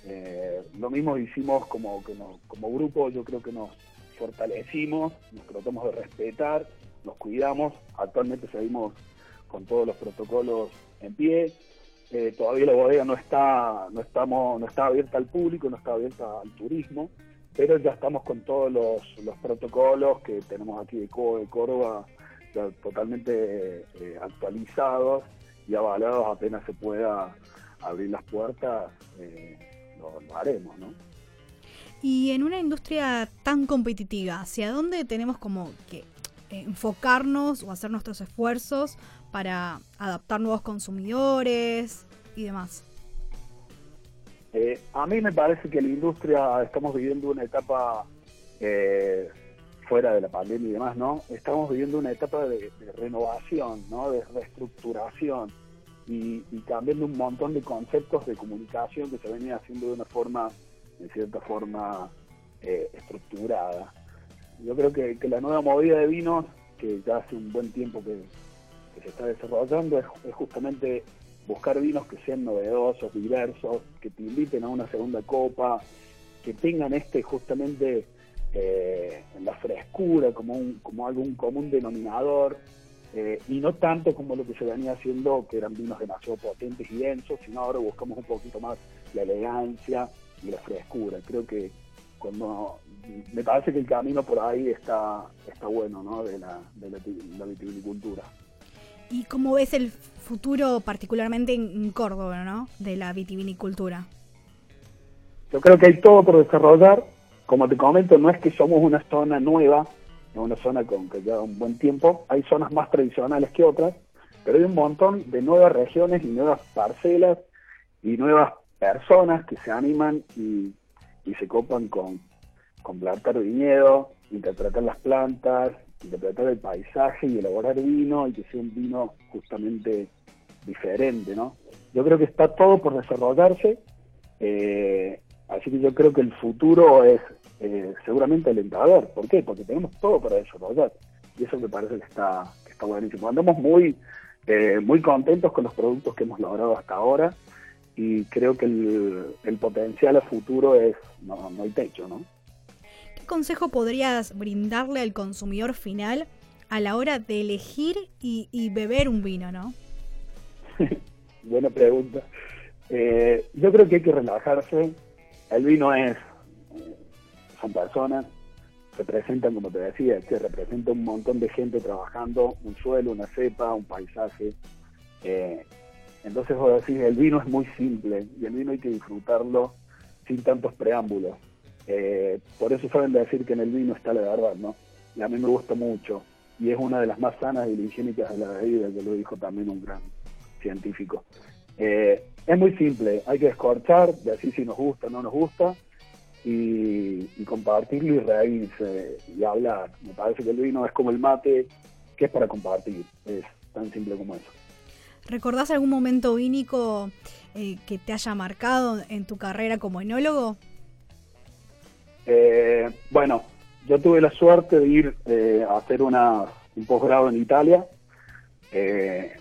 Eh, lo mismo hicimos como, nos, como grupo, yo creo que nos fortalecimos, nos tratamos de respetar, nos cuidamos, actualmente seguimos con todos los protocolos en pie, eh, todavía la bodega no está, no estamos, no está abierta al público, no está abierta al turismo, pero ya estamos con todos los, los protocolos que tenemos aquí de, Córdoba ya totalmente eh, actualizados y avalados apenas se pueda abrir las puertas, eh, lo, haremos, ¿no? Y en una industria tan competitiva, ¿hacia dónde tenemos como que enfocarnos o hacer nuestros esfuerzos para adaptar nuevos consumidores y demás? Eh, a mí me parece que la industria estamos viviendo una etapa eh, fuera de la pandemia y demás, ¿no? Estamos viviendo una etapa de, renovación, ¿no? De reestructuración y, cambiando un montón de conceptos de comunicación que se venía haciendo de una forma, en cierta forma, eh, estructurada. Yo creo que, la nueva movida de vinos, que ya hace un buen tiempo que, se está desarrollando, es, justamente buscar vinos que sean novedosos, diversos, que te inviten a una segunda copa, que tengan este justamente eh, la frescura como, un, como algún común denominador, eh, y no tanto como lo que se venía haciendo, que eran vinos demasiado potentes y densos, sino ahora buscamos un poquito más la elegancia y la frescura. Creo que cuando me parece que el camino por ahí está, está bueno, ¿no? De la, de la, vitivinicultura. ¿Y cómo ves el futuro, particularmente en Córdoba, ¿no? De la vitivinicultura. Yo creo que hay todo por desarrollar. Como te comento, no es que somos una zona nueva, una zona con que lleva un buen tiempo. Hay zonas más tradicionales que otras, pero hay un montón de nuevas regiones y nuevas parcelas y nuevas personas que se animan y, y se copan con, con plantar viñedo, interpretar las plantas, interpretar el paisaje y elaborar vino y que sea un vino justamente diferente, ¿no? Yo creo que está todo por desarrollarse, eh, así que yo creo que el futuro es eh, seguramente alentador. ¿Por qué? Porque tenemos todo para desarrollar y eso me parece que está, que está buenísimo. Andamos muy, eh, muy contentos con los productos que hemos logrado hasta ahora y creo que el, potencial a futuro es, no, no hay techo, ¿no? ¿Qué consejo podrías brindarle al consumidor final a la hora de elegir y, beber un vino, no? [LAUGHS] Buena pregunta. Eh, yo creo que hay que relajarse. El vino es, son personas, representan, como te decía, que representa un montón de gente trabajando, un suelo, una cepa, un paisaje. Eh, entonces vos decís, el vino es muy simple y el vino hay que disfrutarlo sin tantos preámbulos. Eh, por eso saben decir que en el vino está la verdad, ¿no? Y a mí me gusta mucho. Y es una de las más sanas y higiénicas de la bebida, que lo dijo también un gran científico. Eh, es muy simple, hay que escorchar, decir si nos gusta o no nos gusta, y, compartirlo y reírse y hablar. Me parece que el vino es como el mate, que es para compartir. Es tan simple como eso. ¿Recordás algún momento vínico eh, que te haya marcado en tu carrera como enólogo? Eh, bueno, yo tuve la suerte de ir eh, a hacer una, un posgrado en Italia.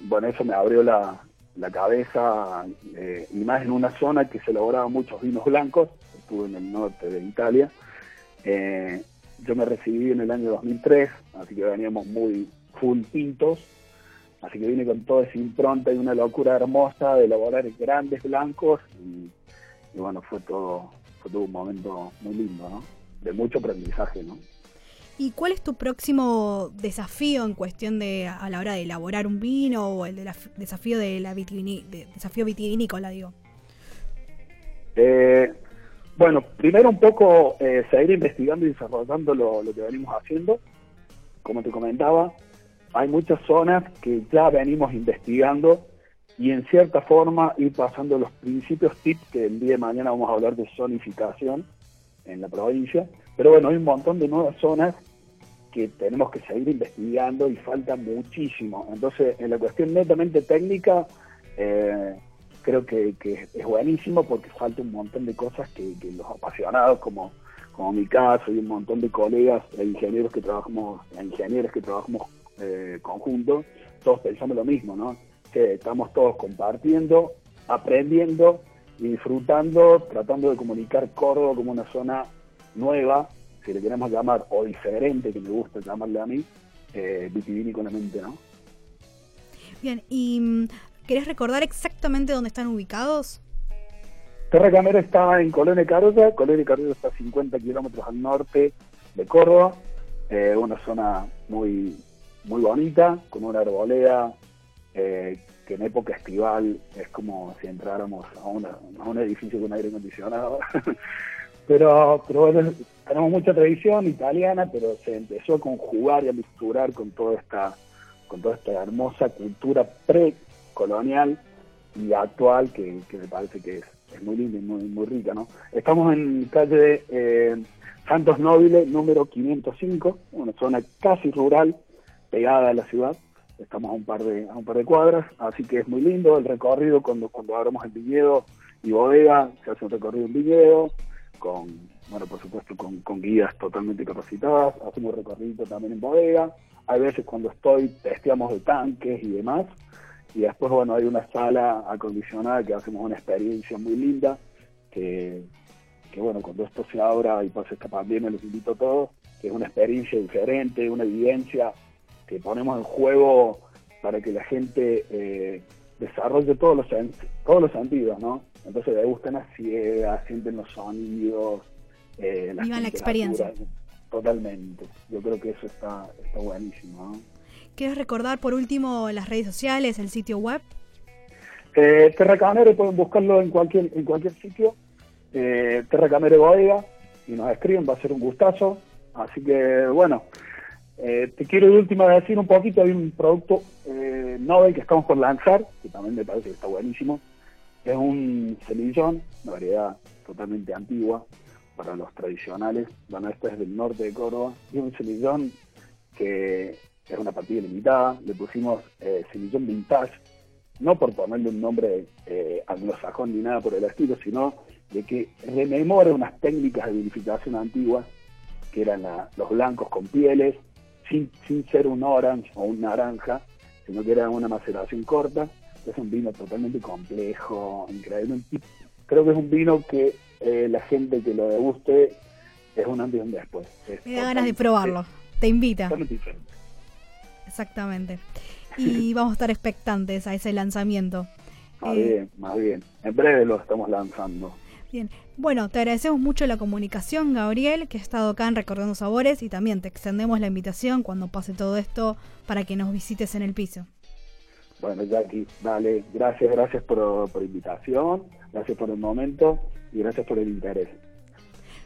bueno, eso me abrió la, cabeza, y más en una zona que se elaboraban muchos vinos blancos. Estuve en el norte de Italia. yo me recibí en el año 2003, así que veníamos muy full tintos Así que vine con toda esa impronta y una locura hermosa de elaborar grandes blancos y, bueno, fue todo, fue todo un momento muy lindo, ¿no? De mucho aprendizaje, ¿no? ¿Y cuál es tu próximo desafío en cuestión de a la hora de elaborar un vino o el de desafío de la desafío vitivinícola, digo? Eh, bueno, primero un poco eh, seguir investigando y desarrollando lo, lo que venimos haciendo. Como te comentaba, hay muchas zonas que ya venimos investigando y en cierta forma ir pasando los principios tips que el día de mañana vamos a hablar de zonificación en la provincia. Pero bueno, hay un montón de nuevas zonas que tenemos que seguir investigando y falta muchísimo. Entonces, en la cuestión netamente técnica, eh, creo que, es buenísimo porque falta un montón de cosas que, los apasionados, como, como mi caso, y un montón de colegas e ingenieros que trabajamos, e ingenieros que trabajamos eh, conjunto, todos pensamos lo mismo, ¿no? Que estamos todos compartiendo, aprendiendo y disfrutando, tratando de comunicar Córdoba como una zona nueva, si le queremos llamar, o diferente, que me gusta llamarle a mí, eh, vitivinícolamente, ¿no? Bien, ¿y mm, querés recordar exactamente dónde están ubicados? Terra Camera está en Colonia Carolla, Colonia Carolla está a 50 kilómetros al norte de Córdoba, eh, una zona muy, muy bonita, con una arboleda eh, que en época estival es como si entráramos a, a un edificio con aire acondicionado. [LAUGHS] pero, pero bueno, tenemos mucha tradición italiana, pero se empezó a conjugar y a misturar con toda esta, con toda esta hermosa cultura precolonial y actual que, me parece que es, es, muy linda y muy, muy rica. ¿no? Estamos en calle eh, Santos Nobles, número 505, una zona casi rural, pegada a la ciudad. Estamos a un par de, a un par de cuadras, así que es muy lindo el recorrido cuando, cuando abramos el viñedo y bodega, se hace un recorrido en viñedo, con, bueno, por supuesto, con, con guías totalmente capacitadas, hacemos recorrido también en bodega. Hay veces cuando estoy, testeamos de tanques y demás, y después, bueno, hay una sala acondicionada que hacemos una experiencia muy linda, que, que bueno, cuando esto se abra y pase esta pandemia, los invito a todos, que es una experiencia diferente, una evidencia que ponemos en juego para que la gente eh, desarrolle todos los, todos los sentidos, ¿no? Entonces le gustan las ciegas, sienten los sonidos, eh, la experiencia. Totalmente. Yo creo que eso está, está buenísimo, ¿no? ¿Quieres recordar por último las redes sociales, el sitio web? Eh, Terra Camere pueden buscarlo en cualquier en cualquier sitio. Eh, Terra Camere Bodega y nos escriben, va a ser un gustazo. Así que bueno, eh, te quiero de última decir un poquito, hay un producto eh, novel que estamos por lanzar, que también me parece que está buenísimo. Es un semillón, una variedad totalmente antigua para los tradicionales. Bueno, este es del norte de Córdoba. Y es un semillón que es una partida limitada, le pusimos eh, vintage, no por ponerle un nombre eh, anglosajón ni nada por el estilo, sino de que rememora unas técnicas de vinificación antiguas, que eran los blancos con pieles, sin, sin ser un orange o un naranja, sino que era una maceración corta. Es un vino totalmente complejo, increíble. Creo que es un vino que eh, la gente que lo deguste es un antes y un después. Me da ganas de probarlo. Te invita. Exactamente. [LAUGHS] Y vamos a estar expectantes a ese lanzamiento. Más eh, bien, más bien. En breve lo estamos lanzando. Bien. Bueno, te agradecemos mucho la comunicación, Gabriel, que ha estado acá en Recordando Sabores y también te extendemos la invitación cuando pase todo esto para que nos visites en el piso. Bueno, Jackie, dale, gracias, gracias por, por invitación, gracias por el momento y gracias por el interés.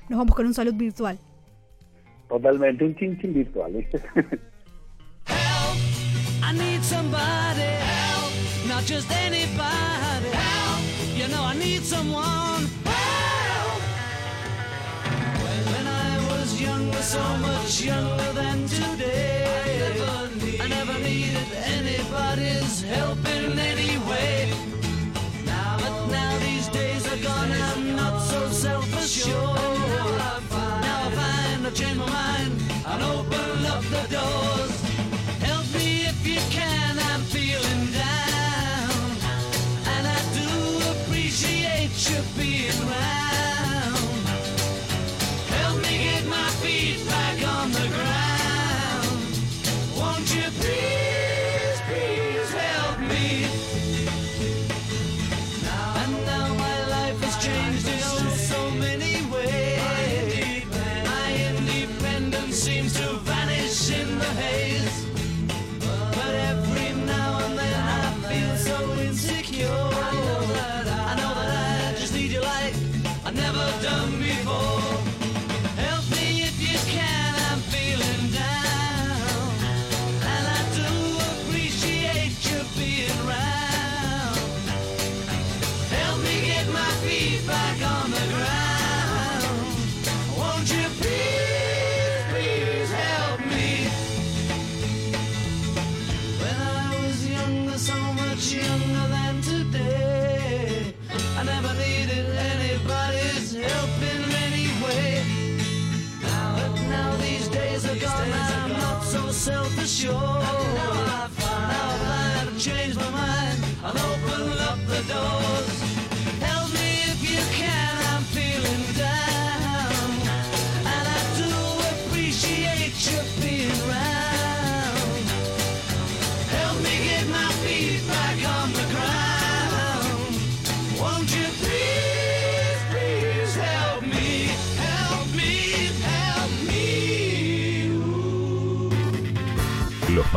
Nos vamos con un salud virtual. Totalmente, un chin chin virtual, ¿viste? I need somebody help, not just anybody help. You know I need someone younger, so much younger than today, I never, needed anybody's help in any way. But now these days are gone, I'm not so self-assured. Now I find, now I find I've changed my mind and open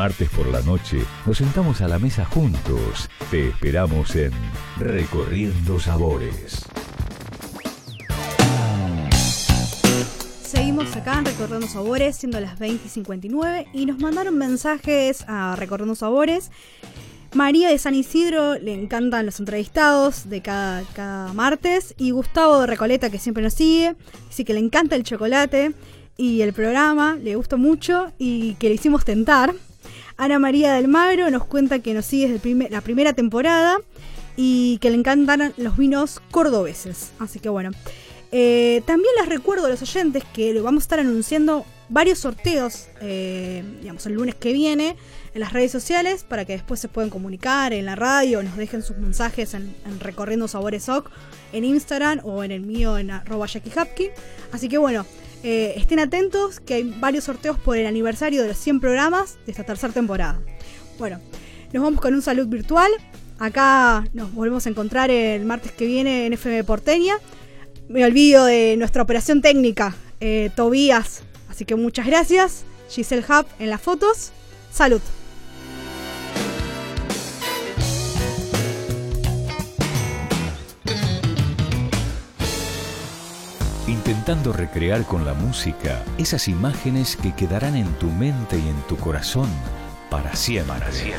martes por la noche nos sentamos a la mesa juntos. Te esperamos en Recorriendo Sabores. Seguimos acá en Recorriendo Sabores, siendo las 20 y 59, y nos mandaron mensajes a Recorriendo Sabores. María de San Isidro le encantan los entrevistados de cada, cada martes. Y Gustavo de Recoleta, que siempre nos sigue, dice que le encanta el chocolate y el programa, le gustó mucho y que le hicimos tentar. Ana María del Magro nos cuenta que nos sigue desde la primera temporada y que le encantan los vinos cordobeses. Así que bueno. Eh, también les recuerdo a los oyentes que vamos a estar anunciando varios sorteos, eh, digamos, el lunes que viene en las redes sociales para que después se puedan comunicar en la radio nos dejen sus mensajes en, Recorriendo Sabores OC en Instagram o en el mío en arroba Así que bueno, eh, estén atentos que hay varios sorteos por el aniversario de los 100 programas de esta tercera temporada. Bueno, nos vamos con un salud virtual. Acá nos volvemos a encontrar el martes que viene en FM Porteña. Me olvido de nuestra operación técnica, eh, Tobías. Así que muchas gracias. Giselle Hub en las fotos. Salud. Intentando recrear con la música esas imágenes que quedarán en tu mente y en tu corazón para siempre.